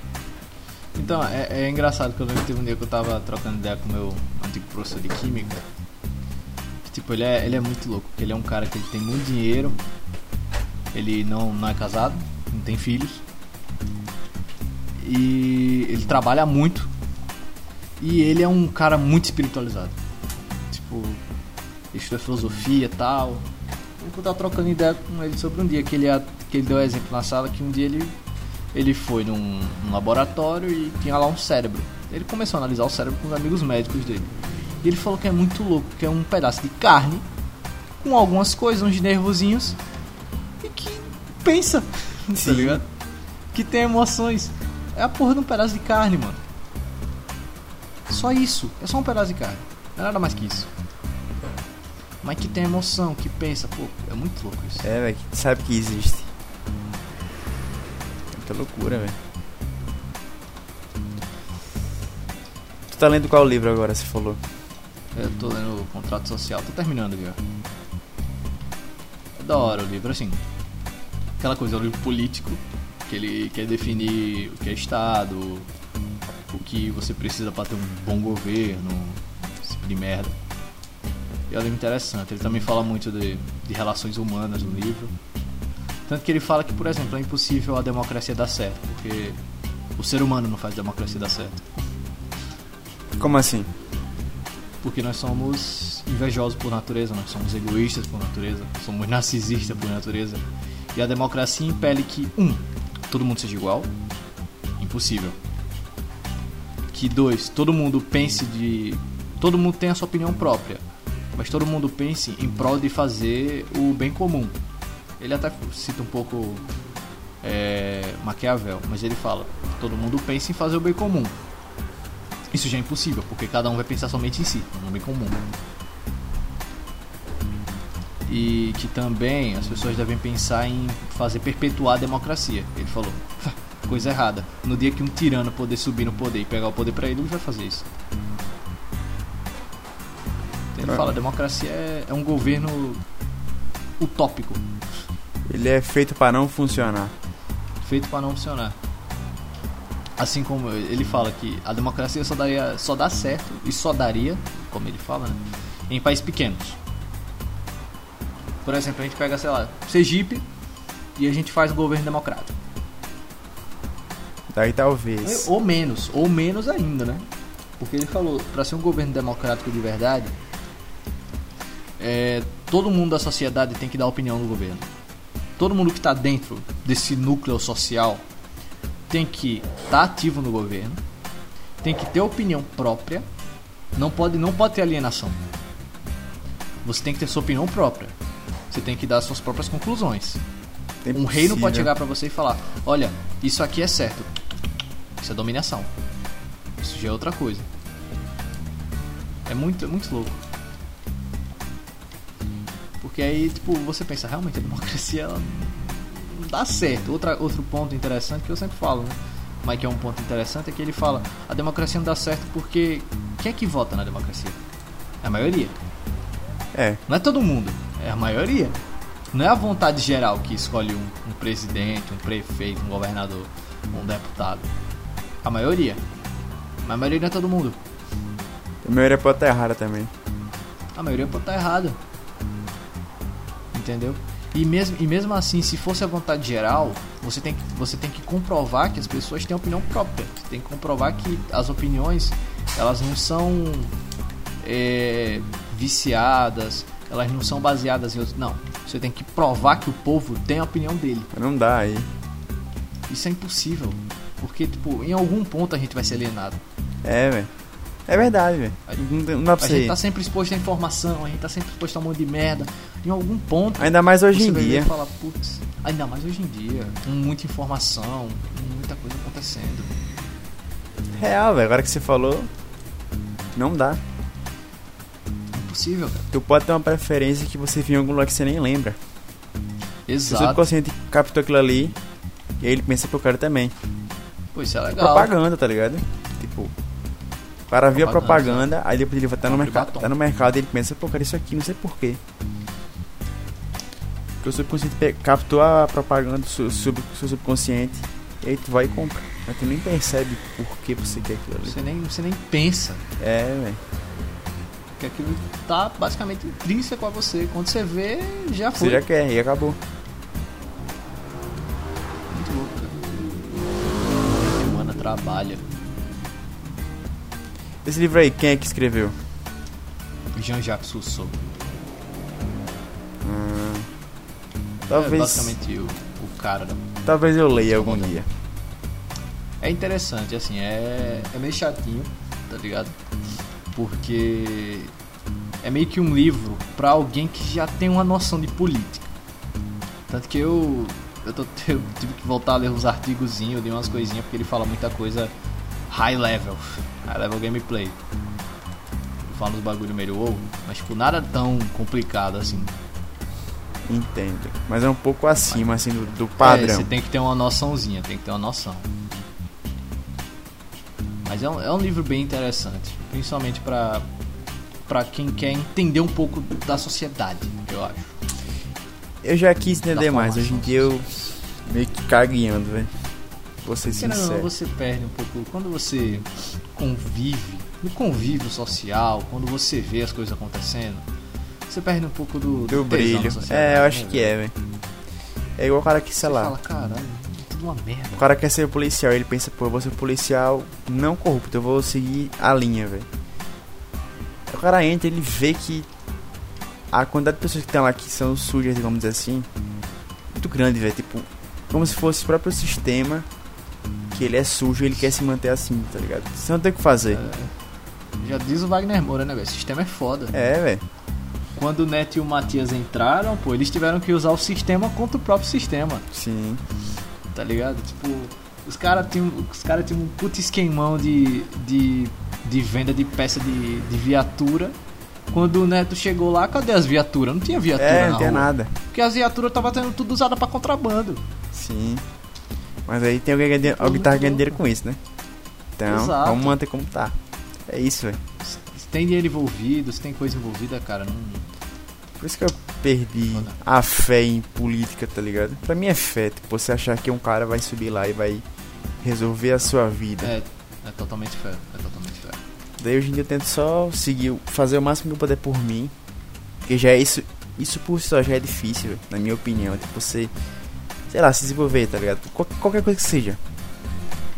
Então, é, é engraçado que eu lembro que teve um dia que eu tava trocando ideia com o meu antigo professor de química. Que, tipo, ele é, ele é muito louco, porque ele é um cara que ele tem muito dinheiro, ele não, não é casado, não tem filhos. E ele trabalha muito. E ele é um cara muito espiritualizado. Tipo, estuda filosofia e tal. Eu tava trocando ideia com ele sobre um dia que ele, que ele deu exemplo na sala que um dia ele ele foi num, num laboratório e tinha lá um cérebro. Ele começou a analisar o cérebro com os amigos médicos dele. E ele falou que é muito louco, que é um pedaço de carne com algumas coisas, uns nervozinhos e que pensa, <laughs> tá Sim. ligado? Que tem emoções. É a porra de um pedaço de carne, mano. Só isso, é só um pedaço de carne. Não é nada mais que isso. Mas que tem emoção, que pensa, pô, é muito louco isso. É, velho, que sabe que existe. É muita loucura, velho. Tu tá lendo qual livro agora, você falou? Eu tô lendo o contrato social, tô terminando, viu? É da hora o livro, assim. Aquela coisa, é um livro político, que ele quer definir o que é Estado, o que você precisa pra ter um bom governo, esse tipo de merda. E é um livro interessante, ele também fala muito de, de relações humanas no livro. Tanto que ele fala que, por exemplo, é impossível a democracia dar certo, porque o ser humano não faz democracia dar certo. Como assim? Porque nós somos invejosos por natureza, nós somos egoístas por natureza, somos narcisistas por natureza. E a democracia impele que, um, todo mundo seja igual, impossível. Que dois, todo mundo pense de. Todo mundo tem a sua opinião própria, mas todo mundo pense em prol de fazer o bem comum. Ele até cita um pouco é, Maquiavel, mas ele fala: todo mundo pensa em fazer o bem comum. Isso já é impossível, porque cada um vai pensar somente em si, no bem comum. E que também as pessoas devem pensar em fazer perpetuar a democracia. Ele falou, coisa errada. No dia que um tirano poder subir no poder e pegar o poder pra ele, ele vai fazer isso. Ele Ah. fala, democracia é, é um governo utópico, Ele é feito pra não funcionar. feito para não funcionar. Assim como ele fala que a democracia só daria, só dá certo e só daria, como ele fala, né, em países pequenos. Por exemplo, a gente pega, sei lá, Sergipe e a gente faz um governo democrático. Daí talvez. Ou menos, ou menos ainda, né? Porque ele falou, para ser um governo democrático de verdade, é, todo mundo da sociedade tem que dar opinião no governo. Todo mundo que está dentro desse núcleo social tem que estar ativo no governo, tem que ter opinião própria, não pode, não pode ter alienação. Você tem que ter sua opinião própria. Você tem que dar suas próprias conclusões. É Um rei não pode chegar pra você e falar: Olha, isso aqui é certo. Isso é dominação. Isso já é outra coisa. É muito, é muito louco. Porque aí, tipo, você pensa, realmente a democracia ela não dá certo. Outra, outro ponto interessante que eu sempre falo, né? Mas que é um ponto interessante é que ele fala: a democracia não dá certo porque quem é que vota na democracia? A maioria. É, Não é todo mundo, é a maioria. Não é a vontade geral que escolhe um, um presidente, um prefeito, um governador, um deputado. A maioria. Mas a maioria não é todo mundo. A maioria pode estar errada também. A maioria pode estar errada. Entendeu? E mesmo, e mesmo assim, se fosse a vontade geral, você tem, que, você tem que comprovar que as pessoas têm opinião própria. Você tem que comprovar que as opiniões, elas não são é, viciadas, elas não são baseadas em outros. Não. Você tem que provar que o povo tem a opinião dele. Não dá aí. Isso é impossível. Porque, tipo, em algum ponto a gente vai ser alienado. É, velho. É verdade, velho. Não, dá pra A gente tá sempre exposto à informação, a gente tá sempre exposto a um monte de merda. Em algum ponto. Ainda mais hoje em dia. falar, putz, ainda mais hoje em dia, com muita informação, com muita coisa acontecendo. Real, velho. Agora que você falou, não dá. É impossível, cara. Tu pode ter uma preferência que você viu em algum lugar que você nem lembra. O Exato. subconsciente captou aquilo ali e aí ele pensa pro cara também. Pô, isso é legal. Propaganda, tá ligado? Tipo, o cara viu a Propaganda, propaganda, aí depois ele vai estar no Compre mercado, batom. tá no mercado e ele pensa, pô, cara, isso aqui, não sei porquê. Porque o subconsciente captou a propaganda do seu, sub, seu subconsciente e aí tu vai e compra. Mas tu nem percebe por que você quer aquilo ali. Você nem, você nem pensa É, velho. Que aquilo tá basicamente intrínseco a você. Quando você vê, já foi. Você já quer e acabou. Muito louco, cara. A humana trabalha. Esse livro aí, quem é que escreveu? Jean-Jacques Rousseau. Hum, É talvez, basicamente o, o cara da talvez eu leia algum dia. É interessante, assim, é, é meio chatinho, tá ligado? Porque é meio que um livro pra alguém que já tem uma noção de política. Tanto que eu, eu, tô, <laughs> eu tive que voltar a ler uns artigozinhos, li umas coisinhas, porque ele fala muita coisa high level, high level gameplay. Fala uns bagulho meio wow, mas tipo, nada tão complicado assim. Entendo. Mas é um pouco acima, assim, do, do É, padrão. você tem que ter uma noçãozinha, tem que ter uma noção. Mas é um, é um livro bem interessante, principalmente pra, pra quem quer entender um pouco da sociedade, eu acho. Eu já quis entender mais, hoje em dia eu meio que cagueando, velho. Vou ser Porque não, sincero. você perde um pouco. Quando você convive, no convívio social, quando você vê as coisas acontecendo, você perde um pouco do, Do da brilho. É, eu acho né, que é, velho. É igual o cara que, sei Você lá, fala, caralho, tudo uma merda. o cara quer ser policial, ele pensa, pô, eu vou ser policial não corrupto, eu vou seguir a linha, velho. O cara entra, ele vê que a quantidade de pessoas que tem lá que são sujas, vamos dizer assim, muito grande, velho. Tipo, como se fosse o próprio sistema que ele é sujo e ele quer se manter assim, tá ligado? Você não tem o que fazer. É, já diz o Wagner Moura, né, velho? O sistema é foda. É, velho. Quando o Neto e o Matias entraram, pô, eles tiveram que usar o sistema contra o próprio sistema, Sim. Tá ligado? Tipo, os caras tinham os cara tinham um puto esquemão de, de, de venda de peça de, de viatura. Quando o Neto chegou lá, cadê as viaturas? Não tinha viatura É, não tem rua. nada. Porque as viaturas estavam sendo tudo usada pra contrabando. Sim. Mas aí tem alguém, Pô, alguém tá ganhando dinheiro com isso, né? Então, Exato. vamos manter como tá. É isso, velho. Se tem dinheiro envolvido, se tem coisa envolvida, cara, não. Por isso que eu perdi a fé em política, tá ligado? Pra mim é fé, tipo, você achar que um cara vai subir lá e vai resolver a sua vida. É, é totalmente fé. É totalmente fé. Daí hoje em dia eu tento só seguir, fazer o máximo que eu puder por mim. Porque já é isso, isso por si só já é difícil, na minha opinião. Tipo, você, sei lá, se desenvolver, tá ligado? Qual- qualquer coisa que seja.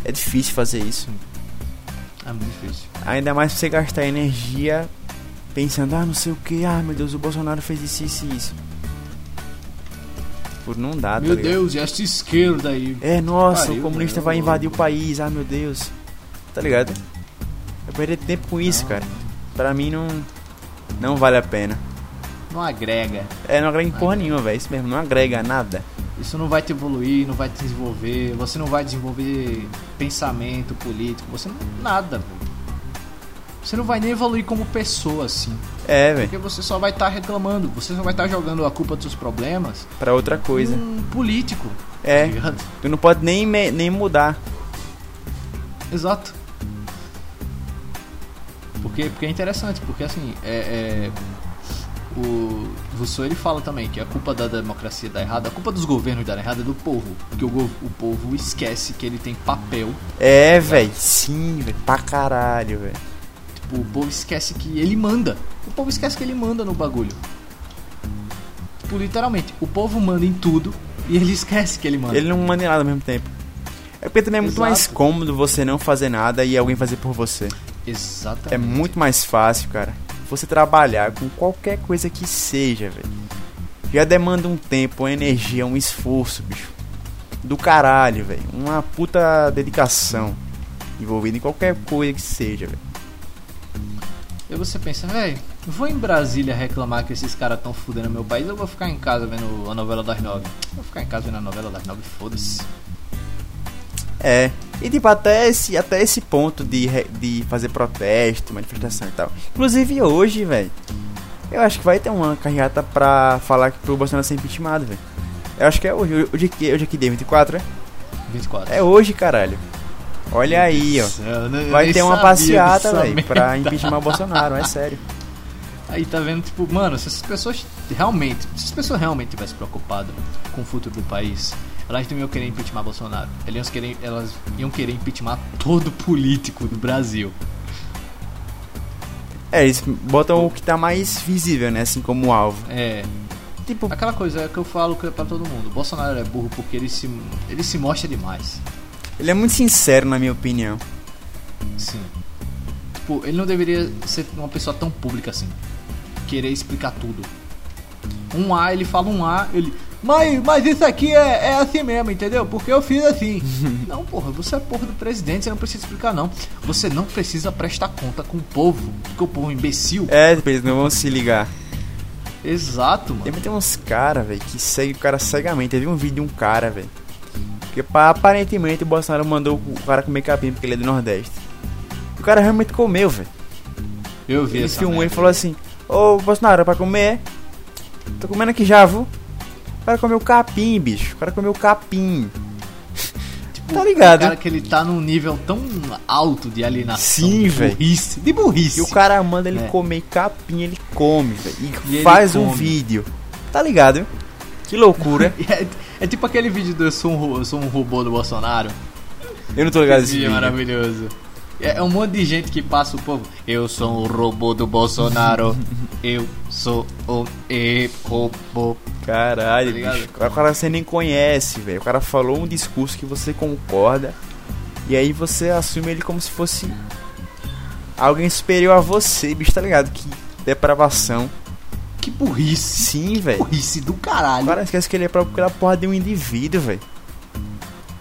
É difícil fazer isso. É muito difícil. Ainda mais pra você gastar energia pensando, ah, não sei o que, ah, meu Deus, o Bolsonaro fez isso, isso e isso. Por não dá, tá Meu ligado? Deus, e esta esquerda aí? É, nossa, Pariu, o comunista velho. vai invadir o país, ah, meu Deus. Tá ligado? Eu perder tempo com isso, Não, cara. Pra mim não. Não vale a pena. Não agrega. É, não agrega em porra nenhuma, velho. Isso mesmo, não agrega nada. Isso não vai te evoluir, não vai te desenvolver, você não vai desenvolver pensamento político, você não. nada. Você não vai nem evoluir como pessoa, assim. É, velho. Porque você só vai estar reclamando, você só vai estar jogando a culpa dos seus problemas Pra outra coisa. um político. É. tá? Tu não pode nem, nem mudar. Exato. Porque, porque é interessante, porque assim, é, é, o Rousseau ele fala também que a culpa da democracia dá errado, a culpa dos governos dar errado é do povo, porque o, o povo esquece que ele tem papel, É, velho. Sim, velho. Pra caralho, velho. Tipo, o povo esquece que ele manda. O povo esquece que ele manda no bagulho. Tipo, literalmente, o povo manda em tudo e ele <laughs> esquece que ele manda. Ele não manda em nada ao mesmo tempo. É porque também é muito Exato. mais cômodo você não fazer nada e alguém fazer por você. Exatamente. É muito mais fácil, cara. Você trabalhar com qualquer coisa que seja, velho. Já demanda um tempo, uma energia, um esforço, bicho. Do caralho, velho. Uma puta dedicação envolvida em qualquer coisa que seja, velho. E você pensa, velho, vou em Brasília reclamar que esses caras tão fudendo meu país, eu vou ficar em casa vendo a novela das nove. Vou ficar em casa vendo a novela das nove, foda-se. É. E tipo, até esse, até esse ponto de, de fazer protesto, manifestação e tal. Inclusive hoje, velho. Eu acho que vai ter uma carreata pra falar que pro Bolsonaro ser impeachmentado, velho. Eu acho que é hoje. Hoje que hoje é que dia? 24, é? 24. É hoje, caralho. Olha aí, ó. Não- eu Vai ter uma passeata, velho, pra impeachment Bolsonaro, é sério. Aí tá vendo, tipo, mano, se essas pessoas realmente, se as pessoas realmente tivessem preocupado com o futuro do país, elas não iam querer impeachment Bolsonaro. Elas iam querer, elas iam querer impeachment todo político do Brasil. É, eles botam o que tá mais visível, né? Assim como alvo. É, Tipo, aquela coisa que eu falo que é pra todo mundo. Bolsonaro é burro porque ele se, ele se mostra demais. Ele é muito sincero, na minha opinião. Sim. Tipo, ele não deveria ser uma pessoa tão pública assim. Querer explicar tudo. Um A, ele fala um A, ele. Mas, mas isso aqui é, é assim mesmo, entendeu? Porque eu fiz assim. <laughs> não, porra, você é porra do presidente, você não precisa explicar, não. Você não precisa prestar conta com o povo, porque o povo é um imbecil. É, eles não vão se ligar. Exato, mano. Tem, tem uns caras, velho, que segue o cara cegamente. Vi um vídeo de um cara, velho. Que pá, aparentemente o Bolsonaro mandou o cara comer capim porque ele é do Nordeste. O cara realmente comeu, velho. Eu vi Ele filmou e falou assim: Ô Bolsonaro, é pra comer? Tô comendo aqui já, viu? O cara comeu capim, bicho. O cara comeu capim. <laughs> Tipo, tá ligado? O cara que ele tá num nível tão alto de alienação. Sim, de velho. burrice. De burrice. E o cara manda ele É. comer capim, ele come, velho. E E, faz um vídeo. Tá ligado? Que loucura. <laughs> É, tipo aquele vídeo do eu sou um, eu sou um robô do Bolsonaro. Eu não tô ligado nesse Esse vídeo vídeo. maravilhoso. É, é um monte de gente que passa o povo. Eu sou um robô do Bolsonaro. <laughs> eu sou um e robô. Caralho, Tá bicho. O cara você nem conhece, velho. O cara falou um discurso que você concorda. E aí você assume ele como se fosse alguém superior a você, bicho, tá ligado? Que depravação. Que burrice. Sim, velho. Burrice do O caralho. cara esquece que ele é próprio pela porra de um indivíduo, velho.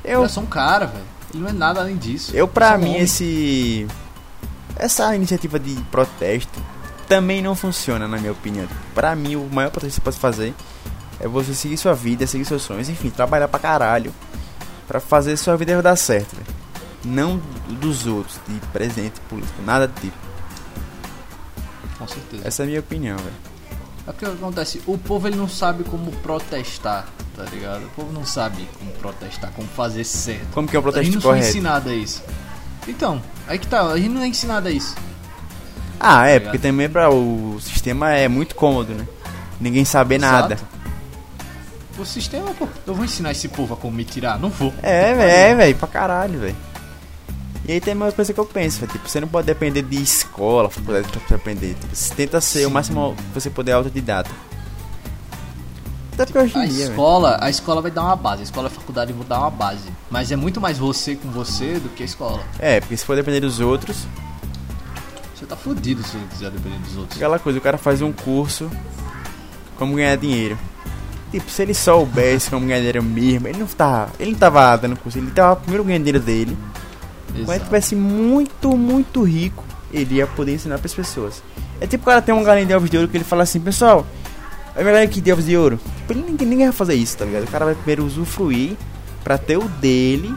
Ele Eu, é só um cara, velho. Ele não é nada além disso. eu pra um mim, homem. esse. Essa iniciativa de protesto também não funciona, na minha opinião. Pra mim, o maior protesto que você pode fazer é você seguir sua vida, seguir seus sonhos, enfim, trabalhar pra caralho pra fazer sua vida dar certo, velho. Não dos outros, de presidente político, nada do tipo. Com certeza. Essa é a minha opinião, velho. É porque acontece, o povo ele não sabe como protestar, tá ligado? O povo não sabe como protestar, como fazer certo. Como que é o a gente protesto não foi correto? ensinado a isso. Então, aí que tá, a gente não é ensinado a isso. Ah, é, Obrigado. porque também pra, o sistema é muito cômodo, né? Ninguém saber nada. Exato. O sistema, pô, eu vou ensinar esse povo a como me tirar? Não vou. É, velho, é, velho, pra caralho, velho. E aí tem uma coisa que eu penso, velho. Tipo, você não pode depender de escola, faculdade pra aprender. Tipo, você tenta ser o Sim. máximo que você puder autodidata. Até porque hoje A dia, escola, a escola vai dar uma base, a escola e a faculdade vão dar uma base. Mas é muito mais você com você do que a escola. É, porque se for depender dos outros, Você tá fudido se quiser depender dos outros. aquela coisa, o cara faz um curso como ganhar dinheiro. Tipo, se ele soubesse como ganhar dinheiro mesmo, ele não tava, ele não tava dando curso, ele tava primeiro ganhando dinheiro dele. Quando ele tivesse muito, muito rico, ele ia poder ensinar pras pessoas. É tipo o cara tem um galinha de ovos de ouro que ele fala assim, pessoal, é melhor aqui de ovos de ouro. Tipo, ele, ninguém, ninguém vai fazer isso, tá ligado? O cara vai primeiro usufruir pra ter o dele.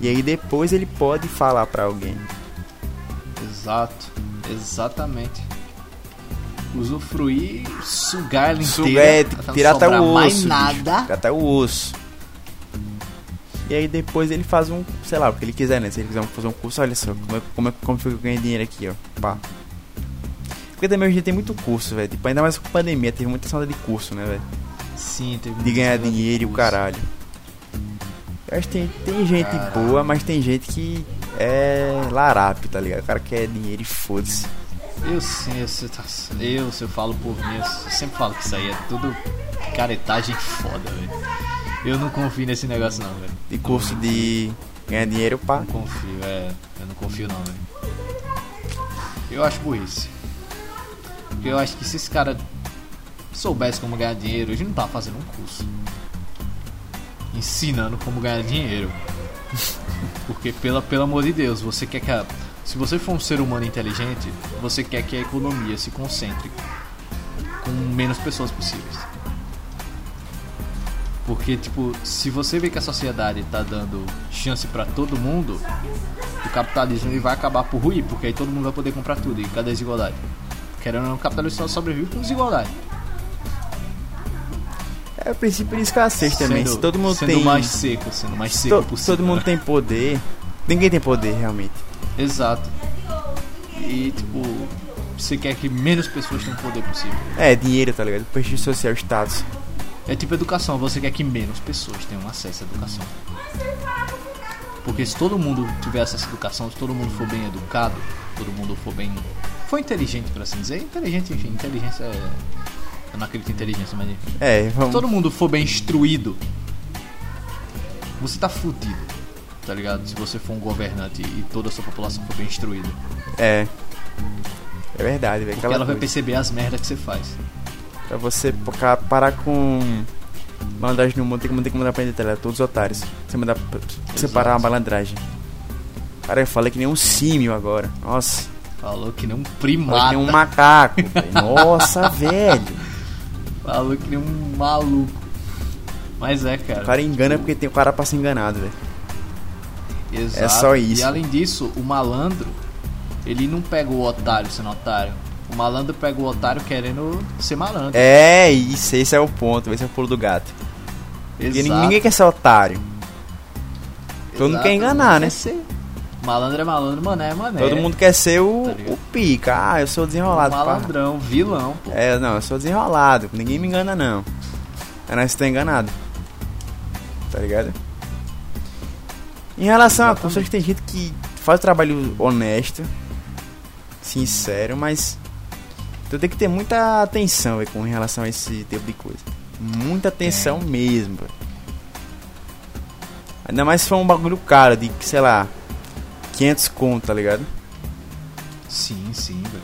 E aí depois ele pode falar pra alguém. Exato, exatamente. Usufruir, sugar ela Sugar é, tirar até o osso. mais nada. Tirar até o osso. E aí depois ele faz um, sei lá, o que ele quiser, né? Se ele quiser fazer um curso, olha só, como é, como, é, como foi que eu ganhei dinheiro aqui, ó. Pá. Porque também hoje em dia tem muito curso, velho. Tipo, ainda mais com pandemia, teve muita saudade de curso, né, velho? Sim, teve De ganhar dinheiro e o caralho. Eu acho que tem, tem gente Caralho. boa, mas tem gente que é larápio, tá ligado? O cara quer dinheiro e foda-se. Eu sim, eu, se- eu, se eu falo por mim, eu sempre falo que isso aí é tudo caretagem foda, velho. Eu não confio nesse negócio não, velho. De curso de ganhar dinheiro pra. Não confio, é. Eu não confio não, velho. Eu acho burrice. Porque eu acho que se esse cara soubesse como ganhar dinheiro, hoje não tá fazendo um curso. Ensinando como ganhar dinheiro. <laughs> Porque, pela, pelo amor de Deus, você quer que a. Se você for um ser humano inteligente, você quer que a economia se concentre com menos pessoas possíveis. Porque, tipo, se você vê que a sociedade tá dando chance pra todo mundo, o capitalismo ele vai acabar por ruir, porque aí todo mundo vai poder comprar tudo. E cadê a desigualdade? Querendo ou não, o capitalismo só sobrevive com desigualdade. É o princípio de escassez também. Sendo- Se todo mundo sendo tem. mais seco, sendo mais se seco to- possível. todo mundo né? tem poder. Ninguém tem poder, realmente. Exato. E, tipo, você quer que menos pessoas tenham poder possível. É, dinheiro, tá ligado? Prestígio social, status. É tipo educação, você quer que menos pessoas tenham acesso à educação. Porque se todo mundo tiver acesso à educação, se todo mundo for bem educado, todo mundo for bem. for inteligente, por assim dizer. Inteligente, enfim, inteligência é. Eu não acredito em inteligência, mas. É, Se vamos. todo mundo for bem instruído, você tá fudido, tá ligado? Se você for um governante e toda a sua população for bem instruída. É. É verdade, velho. Porque ela vai coisa. perceber as merdas que você faz. Pra você parar com malandragem no mundo, tem que, tem que mandar pra internet, todos os otários. Você mandar separar a malandragem. Cara, eu falei que nem um símio agora. Nossa, Falou que nem um falei que primata. nem um macaco. velho. <laughs> Nossa, velho. Falou que nem um maluco. Mas é, cara. O cara engana porque tem o cara pra ser enganado, velho. Exato. é só isso. E além disso, o malandro, ele não pega o otário sendo otário. O malandro pega o otário querendo ser malandro. É, isso, esse é o ponto, esse é o pulo do gato. Porque Exato. ninguém quer ser otário. Todo mundo Exato, quer enganar, não né? quer ser. Malandro é malandro, mané é mané. Todo mundo quer ser o, Tá o pica. Ah, eu sou desenrolado. pá. Malandrão, vilão, pô. É, não, eu sou desenrolado. Ninguém me engana, não. É nós que tá enganado. Tá ligado? Em relação a Exatamente. curso, acho que tem gente que faz o trabalho honesto, sincero, mas tu tem que ter muita atenção véio, com relação a esse tipo de coisa. Muita atenção mesmo, velho. Ainda mais se for um bagulho caro, de, sei lá, 500 conto, tá ligado? Sim, sim, velho.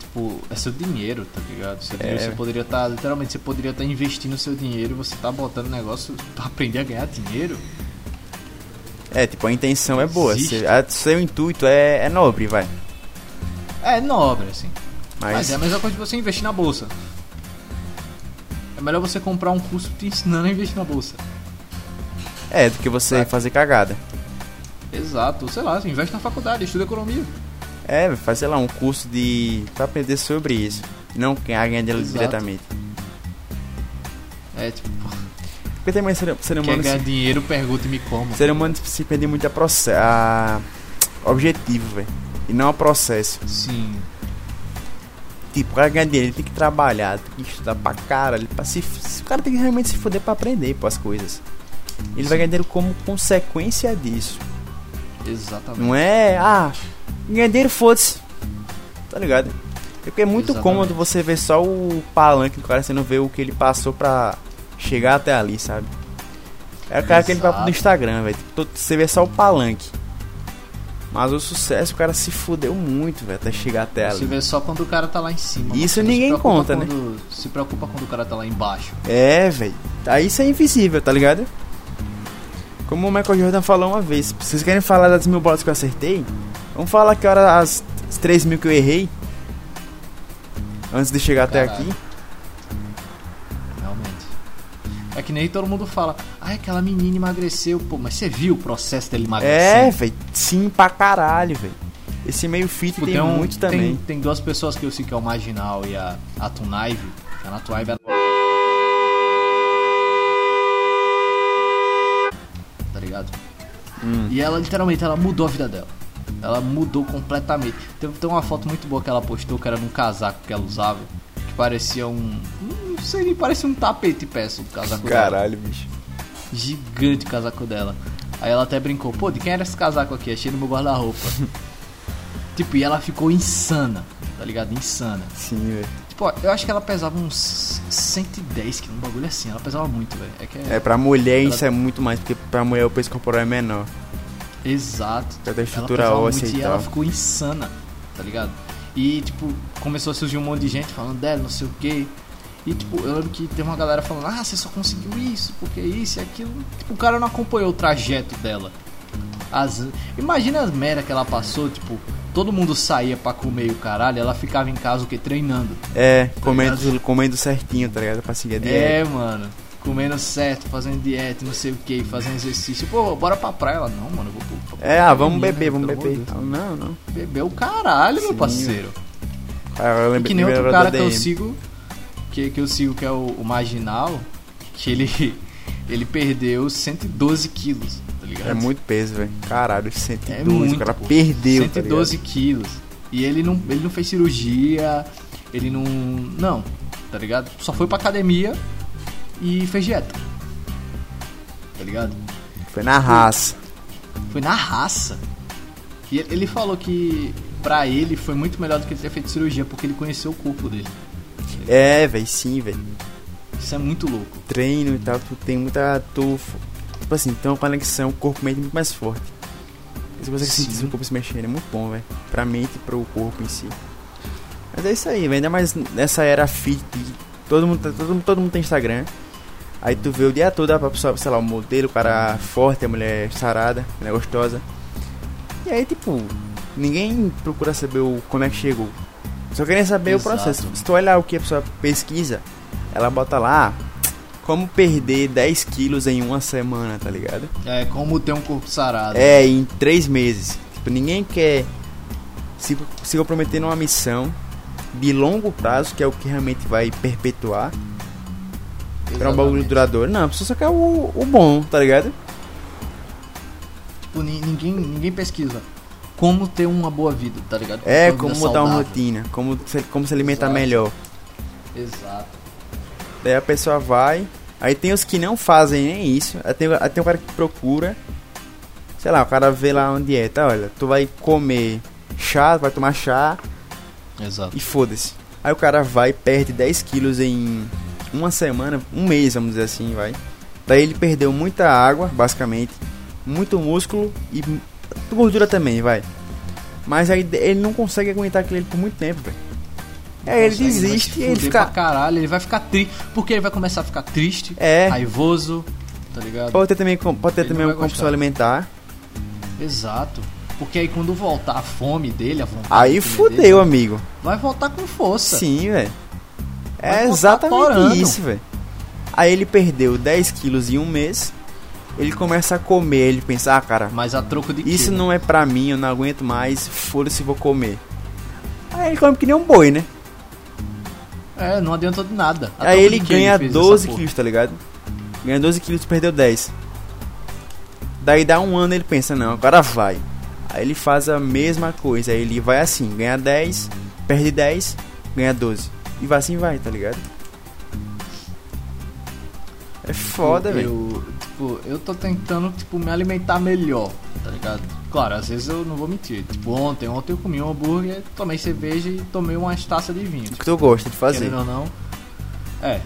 Tipo, é seu dinheiro, tá ligado? Seu É. dinheiro, você poderia estar, literalmente, você poderia estar investindo seu dinheiro e você tá botando negócio pra aprender a ganhar dinheiro. É, tipo, a intenção é boa. Existe. se- a- seu intuito é, é nobre, vai. É nobre, assim. Mas, Mas é a mesma coisa de você investir na bolsa. É melhor você comprar um curso te ensinando a investir na bolsa. é do que você Saca. fazer cagada. Exato, sei lá, você investe na faculdade, estuda economia. É, faz, sei lá, um curso de. pra aprender sobre isso. Não ganhar dinheiro Exato. diretamente. É tipo, <laughs> Porque também ser, ser quer humano. ganhar Se, dinheiro, pergunta e me como. ser humano se perde muito a processo. A objetivo, velho. E não a processo. Sim, Tipo, o cara ganhar dinheiro, ele tem que trabalhar, tem que estudar pra caralho. Pra se, o cara tem que realmente se fuder pra aprender pô, as coisas. Ele vai ganhar dinheiro como consequência disso. exatamente. Não é, ah, ganhar dinheiro, foda-se. Tá ligado? Porque é muito Exatamente. cômodo você ver só o palanque do cara, você não vê o que ele passou pra chegar até ali, sabe? É o cara que ele Exato. do Instagram, velho. Você vê só o palanque. Mas o sucesso, o cara se fudeu muito, velho, até chegar até Você ali. vê só quando o cara tá lá em cima. Isso Você ninguém conta, né? quando- Se preocupa quando o cara tá lá embaixo. É, velho. Aí isso é invisível, tá ligado? Como o Michael Jordan falou uma vez. Vocês querem falar das mil bolas que eu acertei? Vamos falar que era as, as 3 mil que eu errei. Antes de chegar até Caralho. aqui. É que nem todo mundo fala, ai, aquela menina emagreceu, pô, mas você viu o processo dele É, emagrecer? velho. Sim pra caralho, velho. Esse meio fit Tipo, tem, um- muito também. Tem, tem duas pessoas que eu sei que é o Marginal e a, a Tunaive. A Natuaive ela... Tá ligado? Hum. E ela literalmente ela mudou a vida dela. Ela mudou completamente. Tem, tem uma foto muito boa que ela postou que era num casaco que ela usava. Que parecia um. Sei, parecia um tapete peça o casaco dela. Caralho, bicho. Gigante o casaco dela. Aí ela até brincou, pô, de quem era esse casaco aqui? Achei no meu guarda-roupa. <laughs> tipo, e ela ficou insana, tá ligado? Insana. Sim, velho. Tipo, ó, eu acho que ela pesava uns 110 quilos, um bagulho assim. Ela pesava muito, velho. É que é... É, pra mulher Ela- isso é muito mais, porque pra mulher o peso corporal é menor. Exato. Até a Ela estrutura óssea muito e e ela tal. ficou insana, tá ligado? E, tipo, começou a surgir um monte de gente falando dela, não sei o quê. E, tipo, eu lembro que tem uma galera falando, ah, você só conseguiu isso, porque isso e aquilo. Tipo, o cara não acompanhou o trajeto dela. As... Imagina as merda que ela passou, tipo, todo mundo saía pra comer e o caralho, ela ficava em casa o que? Treinando. É, comendo, ligado? comendo certinho, tá ligado? Pra seguir a dieta. É, mano. Comendo certo, fazendo dieta, não sei o que, fazendo exercício. Pô, bora pra praia. Ela, não, mano, eu vou pra É, ah, vamos beber, né, vamos beber. Deus. Ela, Não, não. Beber o caralho, meu Sim, parceiro. Ah, eu E lembrei, que nem outro cara que eu sigo, que, que eu sigo, que é o, o Marginal, que ele, <laughs> ele perdeu 112 quilos, tá ligado? É muito peso, velho. Caralho, 112. É muito, o cara pô. perdeu, tá 112 quilos. E ele não, ele não fez cirurgia, ele não. Não, tá ligado? Só foi pra academia e fez dieta. Tá ligado? Foi na raça. Foi na raça. E ele- ele falou que pra ele foi muito melhor do que ele ter feito cirurgia, porque ele conheceu o corpo dele. É, velho, sim, velho. Isso é muito louco. Treino e tal, tu tem muita. Tu, tipo assim, tem uma conexão corpo-mente muito mais forte. Você consegue Sim. sentir seu corpo se mexendo, é muito bom, velho. Pra mente e pro corpo em si. Mas é isso aí, velho. Ainda mais nessa era fit. Todo mundo, todo, mundo- todo mundo tem Instagram. Aí tu vê o dia todo a pessoa, sei lá, o modelo, o cara forte, a mulher sarada, a mulher gostosa. E aí, tipo, ninguém procura saber o, como é que chegou. Só querem saber Exato. o processo. Se tu olhar o que a pessoa pesquisa, ela bota lá como perder 10 quilos em uma semana, tá ligado? É como ter um corpo sarado. É, em 3 meses. Tipo, ninguém quer se, se comprometer numa missão de longo prazo, que é o que realmente vai perpetuar, pra um bagulho Exatamente. duradouro. Não, a pessoa só quer o, o bom, tá ligado? Tipo, ni- ninguém, ninguém pesquisa como ter uma boa vida, tá ligado? É, Uma como mudar uma saudável. rotina, como se, como se alimentar Exato. melhor. Exato. Daí a pessoa vai. Aí tem os que não fazem nem isso. Aí tem, aí tem um cara que procura. Sei lá, o cara vê lá uma dieta. Olha, tu vai comer chá, vai tomar chá Exato. e foda-se. Aí o cara vai e perde 10 quilos em uma semana, um mês, vamos dizer assim, vai. Daí ele perdeu muita água, basicamente, muito músculo e gordura também, vai. Mas aí ele não consegue aguentar aquilo por muito tempo, velho. É, ele desiste e ele fica. caralho, ele vai ficar triste. Porque ele vai começar a ficar triste, É. raivoso, tá ligado? Pode ter também, com- pode ter Ele também vai compulsão alimentar. Exato. Porque aí quando voltar a fome dele, a vontade Aí comer fudeu, dele, amigo. vai voltar com força. Sim, velho. É exatamente torando. isso, velho. Aí ele perdeu 10 quilos em um mês. Ele começa a comer, ele pensa, ah, cara, Mas a troco de quê, isso né? não é pra mim, eu não aguento mais, foda-se, vou comer. Aí ele come que nem um boi, né? É, não adiantou de nada. A Aí ele quê ganha essa 12 porra? quilos, tá ligado? Ganha 12 quilos e perdeu 10. Daí dá um ano ele pensa, não, agora vai. Aí ele faz a mesma coisa, aí ele vai assim, ganha 10, perde 10, ganha 12. E vai assim vai, tá ligado? É foda, velho. Tipo, eu tô tentando, tipo, me alimentar melhor, tá ligado? Claro, às vezes eu não vou mentir. Tipo, ontem, ontem eu comi um hambúrguer, tomei cerveja e tomei umas taças de vinho. O Tipo, que tu gosta de fazer. querendo ou não. É,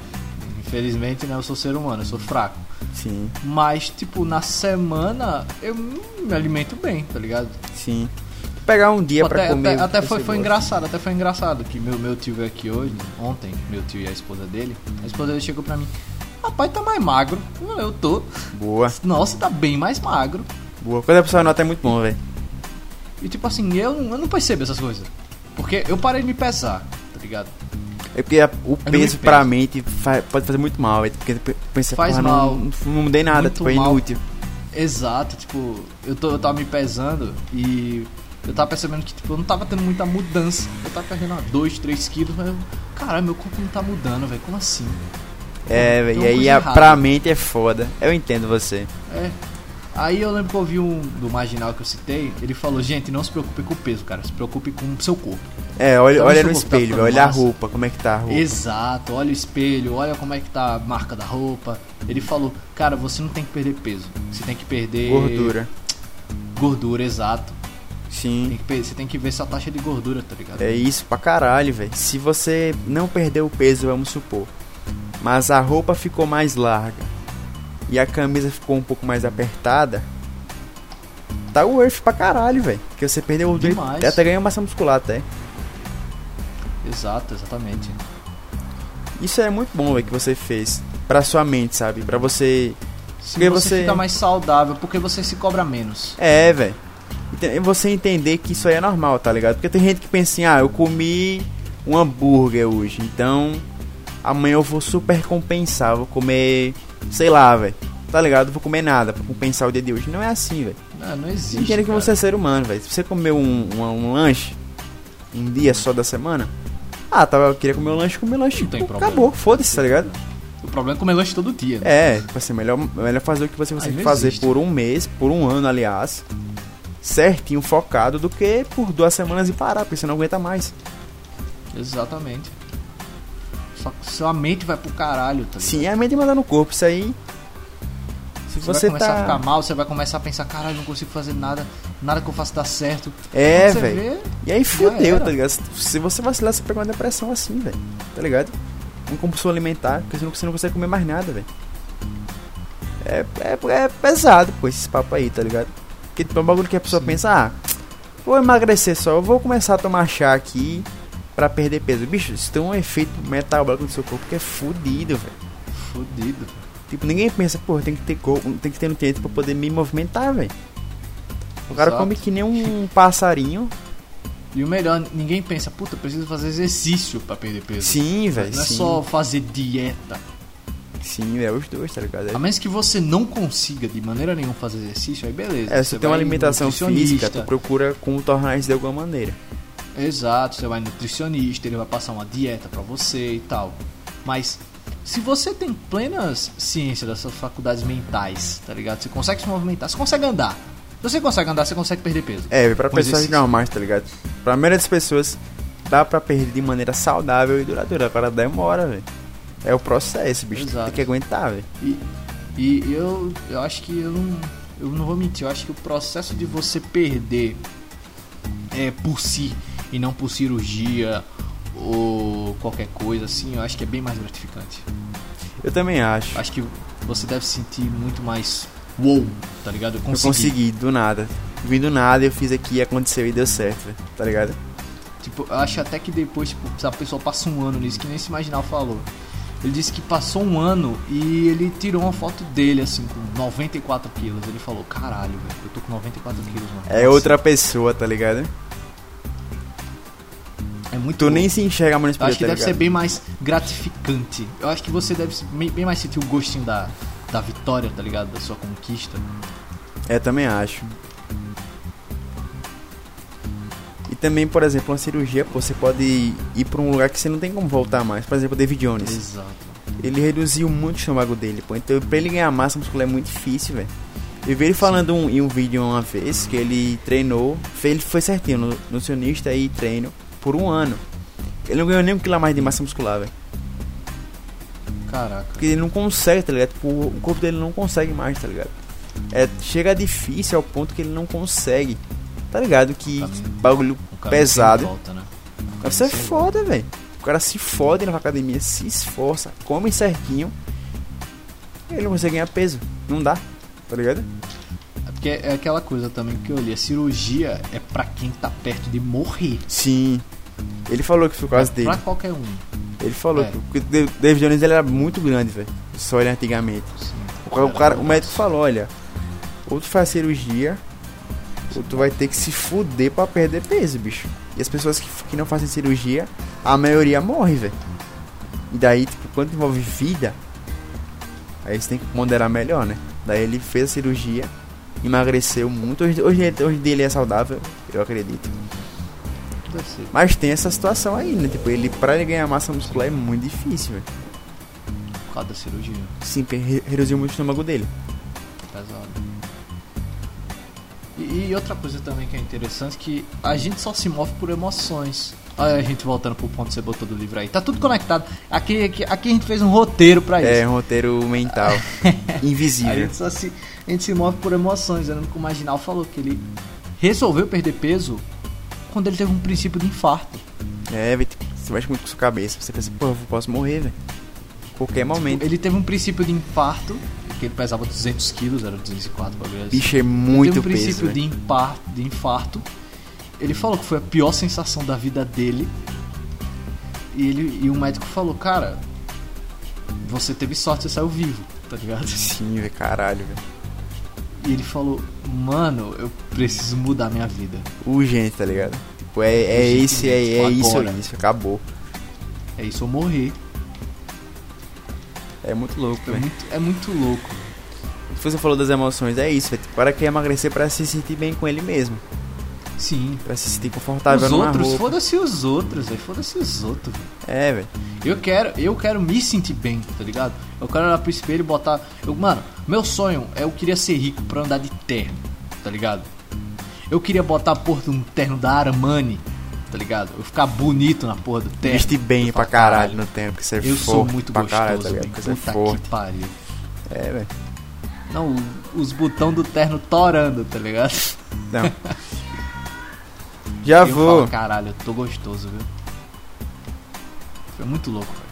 infelizmente, né, eu sou ser humano, eu sou fraco. Sim, Mas, tipo, na semana eu me alimento bem, tá ligado? sim. Pegar um dia pra até, comer. até, até foi, foi gosta. engraçado, até foi engraçado que meu, meu tio veio aqui hoje, ontem, meu tio e a esposa dele. A esposa dele chegou pra mim, rapaz, tá mais magro. Eu tô. Boa, Nossa, tá bem mais magro. boa. Quando a pessoa nota é muito bom, velho. E tipo assim, eu, eu não percebo essas coisas. Porque eu parei de me pesar, tá ligado? É porque o peso pra mente pode fazer muito mal, velho. Porque pe- pensa, Faz porra, mal. Não, não mudei nada, Muito tipo, é inútil. Exato, tipo, eu, tô, eu tava me pesando e eu tava percebendo que tipo, eu não tava tendo muita mudança. Eu tava perdendo 2, 3 quilos, mas eu, caralho, meu corpo não tá mudando, velho. Como assim? É, E aí a, pra mente é foda. Eu entendo você. É. Aí eu lembro que eu ouvi um do marginal que eu citei, ele falou, gente, não se preocupe com o peso, cara, se preocupe com o seu corpo. É, olha, Então, olha no tá espelho, ficando olha a massa- roupa, como é que tá a roupa. Exato, olha o espelho, olha como é que tá a marca da roupa. Ele falou, cara, você não tem que perder peso, você tem que perder Gordura. Gordura, exato. Sim. Tem que você tem que ver sua taxa de gordura, tá ligado? É isso pra caralho, velho. Se você não perdeu o peso, vamos supor, mas a roupa ficou mais larga e a camisa ficou um pouco mais apertada, tá worth pra caralho, velho. Porque você perdeu o Demais. até ganhou massa muscular até. Exato, exatamente. Isso é muito bom, velho, que você fez pra sua mente, sabe? Pra você Se Porque você, você- fica mais saudável, porque você se cobra menos. É, velho. Você entender que isso aí é normal, tá ligado? Porque tem gente que pensa assim, ah, eu comi um hambúrguer hoje, então amanhã eu vou super compensar, vou comer, sei lá, velho. Tá ligado? Vou comer nada pra compensar o dia de hoje. Não é assim, velho. Não, não existe. Entenda que você é ser humano, velho. Se você comeu um, um, um lanche um dia só da semana, ah, tava, eu queria comer um lanche, comer lanche. Não tem pô, problema. Acabou, foda-se, tá ligado? O problema é comer lanche todo dia, né? É, tipo assim, melhor, melhor fazer o que você consegue fazer existe. por um mês, por um ano, aliás, certinho, focado, do que por duas semanas e parar, porque você não aguenta mais. Exatamente. Só que sua mente vai pro caralho, tá ligado? Sim, é a mente manda no corpo, isso aí. Se Você, você, vai começar tá. a ficar mal, você vai começar a pensar, caralho, não consigo fazer nada, nada que eu faço dá certo. É, velho. E aí fudeu, tá ligado? Se você vacilar, você pega uma depressão assim, velho. Tá ligado? Um compulsão alimentar, porque você não, você não consegue comer mais nada, velho. É, é, é pesado, pô, esses papos aí, tá ligado? Porque tipo, é um bagulho que a pessoa pensa, ah, vou emagrecer só, eu vou começar a tomar chá aqui pra perder peso. Bicho, isso tem um efeito metabólico no seu corpo que é fudido, velho. Fudido. Tipo, ninguém pensa, pô, tem que ter corpo, tem que ter nutrientes pra poder me movimentar, velho. O cara Exato. come que nem um <laughs> passarinho. E o melhor, ninguém pensa, puta, preciso fazer exercício pra perder peso. Sim, velho. Não é sim. só fazer dieta. Sim, é os dois, tá ligado? A menos que você não consiga de maneira nenhuma fazer exercício, aí beleza. É, você tem uma alimentação física, tu procura como tornar isso de alguma maneira. Exato, você vai nutricionista, ele vai passar uma dieta pra você e tal. Mas se você tem plenas ciência das suas faculdades mentais, tá ligado? Você consegue se movimentar, você consegue andar. Se você consegue andar, você consegue perder peso. É, pra pessoas exercício. normais, tá ligado? Pra maioria das pessoas, dá pra perder de maneira saudável e duradoura. Agora demora, velho. É o processo, bicho. Exato. Tem que aguentar, velho. E, e eu, eu acho que eu não, eu não vou mentir, eu acho que o processo de você perder é por si e não por cirurgia ou qualquer coisa assim, eu acho que é bem mais gratificante. Eu também acho. Acho que você deve se sentir muito mais wow, tá ligado? Eu Eu consegui. consegui, do nada. Vim do nada, eu fiz aqui, aconteceu e deu certo. Tá ligado? Tipo, eu acho até que depois, tipo, se a pessoa passa um ano nisso, que nem esse marginal falou. Ele disse que passou um ano e ele tirou uma foto dele, assim, com 94 quilos. Ele falou, caralho, velho, eu tô com 94 quilos, mano. É outra pessoa, tá ligado? É muito Tu nem louco. se enxerga mais no Eu acho que tá deve ser ligado? bem mais gratificante. Eu acho que você deve bem mais sentir o gostinho da, da vitória, tá ligado? Da sua conquista. É, também acho. E também, por exemplo, uma cirurgia, pô, você pode ir pra um lugar que você não tem como voltar mais. Por exemplo, o David Jones. Exato. Ele reduziu muito o estômago dele, pô. Então, pra ele ganhar massa muscular é muito difícil, velho. Eu vi ele falando um- em um vídeo uma vez que ele treinou, ele foi certinho, no nutricionista e treino, por um ano. Ele não ganhou nem um quilo a mais de massa muscular, velho. Caraca. Porque ele não consegue, tá ligado? Tipo, o corpo dele não consegue mais, tá ligado? É, chega difícil ao ponto que ele não consegue. Tá ligado? Que bagulho pesado. volta, né? Isso é foda, velho. O cara se fode na academia, se esforça, come certinho. Ele não consegue ganhar peso. Não dá, tá ligado? É porque é aquela coisa também que eu li. A cirurgia é pra quem tá perto de morrer. Sim. Ele falou que foi o caso é dele. Pra qualquer um. Ele falou É. que o David Jones ele era muito grande, velho. Só ele antigamente. Sim. O cara, o, cara- o médico falou, olha, ou tu faz cirurgia, ou tu vai ter que se fuder pra perder peso, bicho. E as pessoas que, que não fazem cirurgia, a maioria morre, velho. E daí, tipo, quando envolve vida, aí você tem que ponderar melhor, né? Daí ele fez a cirurgia, emagreceu muito. Hoje, hoje, ele- hoje dele é saudável, eu acredito. Mas tem essa situação aí, né? Tipo, ele, pra ele ganhar massa muscular é muito difícil, velho. Por causa da cirurgia. Sim, re- reduziu muito o estômago dele. Pesado. E, e outra coisa também que é interessante que a gente só se move por emoções. Olha a gente voltando pro ponto que você botou do livro aí. Tá tudo conectado. Aqui, aqui, aqui a gente fez um roteiro pra isso. É, um roteiro mental. <laughs> A invisível. gente, só se, a gente se move por emoções. Eu lembro que o Marginal falou que ele resolveu perder peso quando ele teve um princípio de infarto. É, velho, você mexe muito com sua cabeça. Você pensa, pô, eu posso morrer, velho. Qualquer momento. Ele teve um princípio de infarto, que ele pesava 200 quilos, era 204 pra ver. Bicho, é Ele muito teve um peso, princípio de, impar, de infarto. Ele falou que foi a pior sensação da vida dele. E, ele, e o médico falou, cara, você teve sorte, você saiu vivo, tá ligado? Sim, velho, caralho, velho. E ele falou, mano, eu preciso mudar minha vida. Urgente, tá ligado? Tipo, é, é Urgente, esse, é, é tipo, isso, agora. isso, acabou. É isso ou morrer. É muito louco, É muito, é muito louco. Você falou das emoções, é isso, velho. Cara quer emagrecer pra se sentir bem com ele mesmo. Sim. Pra se sentir confortável os outros, foda-se os outros, velho. Foda-se os outros, velho. É, velho. Eu quero, eu quero me sentir bem, tá ligado? Eu quero olhar pro espelho e botar. Eu, mano, meu sonho é eu queria ser rico pra andar de terno, tá ligado? Eu queria botar a porra de um terno da Armani, tá ligado? Eu ficar bonito na porra do terno. Vestir bem pra falo, caralho no tempo, porque você é Eu sou muito gostoso, caralho, tá é Puta forte. que pariu. É, velho. Não, os botão do terno torando, tá ligado? Não. <laughs> Já eu vou. falo, caralho, eu tô gostoso, viu? Foi muito louco, velho.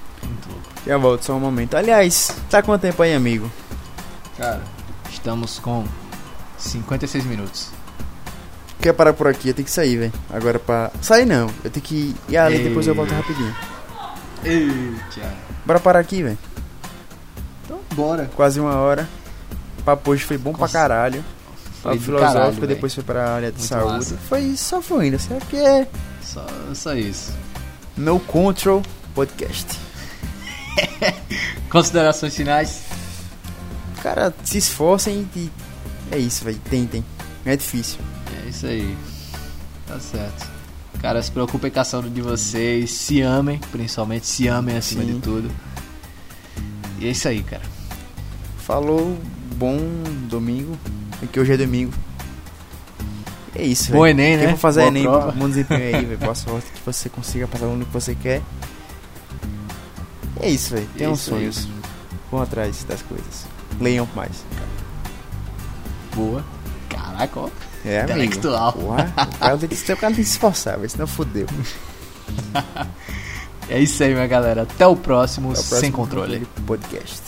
Já volto só um momento. Aliás, tá quanto tempo aí, amigo? Cara, estamos com 56 minutos. Quer parar por aqui? Eu tenho que sair, velho. Agora pra. Sair não. Eu tenho que ir ali, Ei. depois eu volto rapidinho. Eita. Bora parar aqui, velho. Então, bora. Quase uma hora. O papo hoje foi bom pra Nossa. caralho. Foi filosófico, caralho, depois foi pra área de Muito saúde. massa. Foi só fluindo, sabe? Porque é Só, só isso. No Control Podcast. <laughs> Considerações finais? Cara, se esforcem e. É isso, velho. Tentem. Não é difícil. É isso aí. Tá certo. Cara, se preocupem com a saúde de vocês. Se amem, principalmente. Se amem acima Sim. de tudo. E é isso aí, cara. Falou, bom domingo. Porque hoje é domingo. É isso, Bom velho. Enem, Quem né? for fazer Boa Enem, prova. bom desempenho aí, velho. Boa <laughs> sorte que você consiga passar o ano que você quer. É isso, velho. Tenham Isso aí. sonhos. Vão atrás das coisas. Leiam mais. Boa. Caraca, ó. É. Intelectual. Porra, que, o cara tem que se esforçar, velho. Senão fodeu. <laughs> É isso aí, minha galera. Até o próximo, Até o próximo sem controle. Podcast.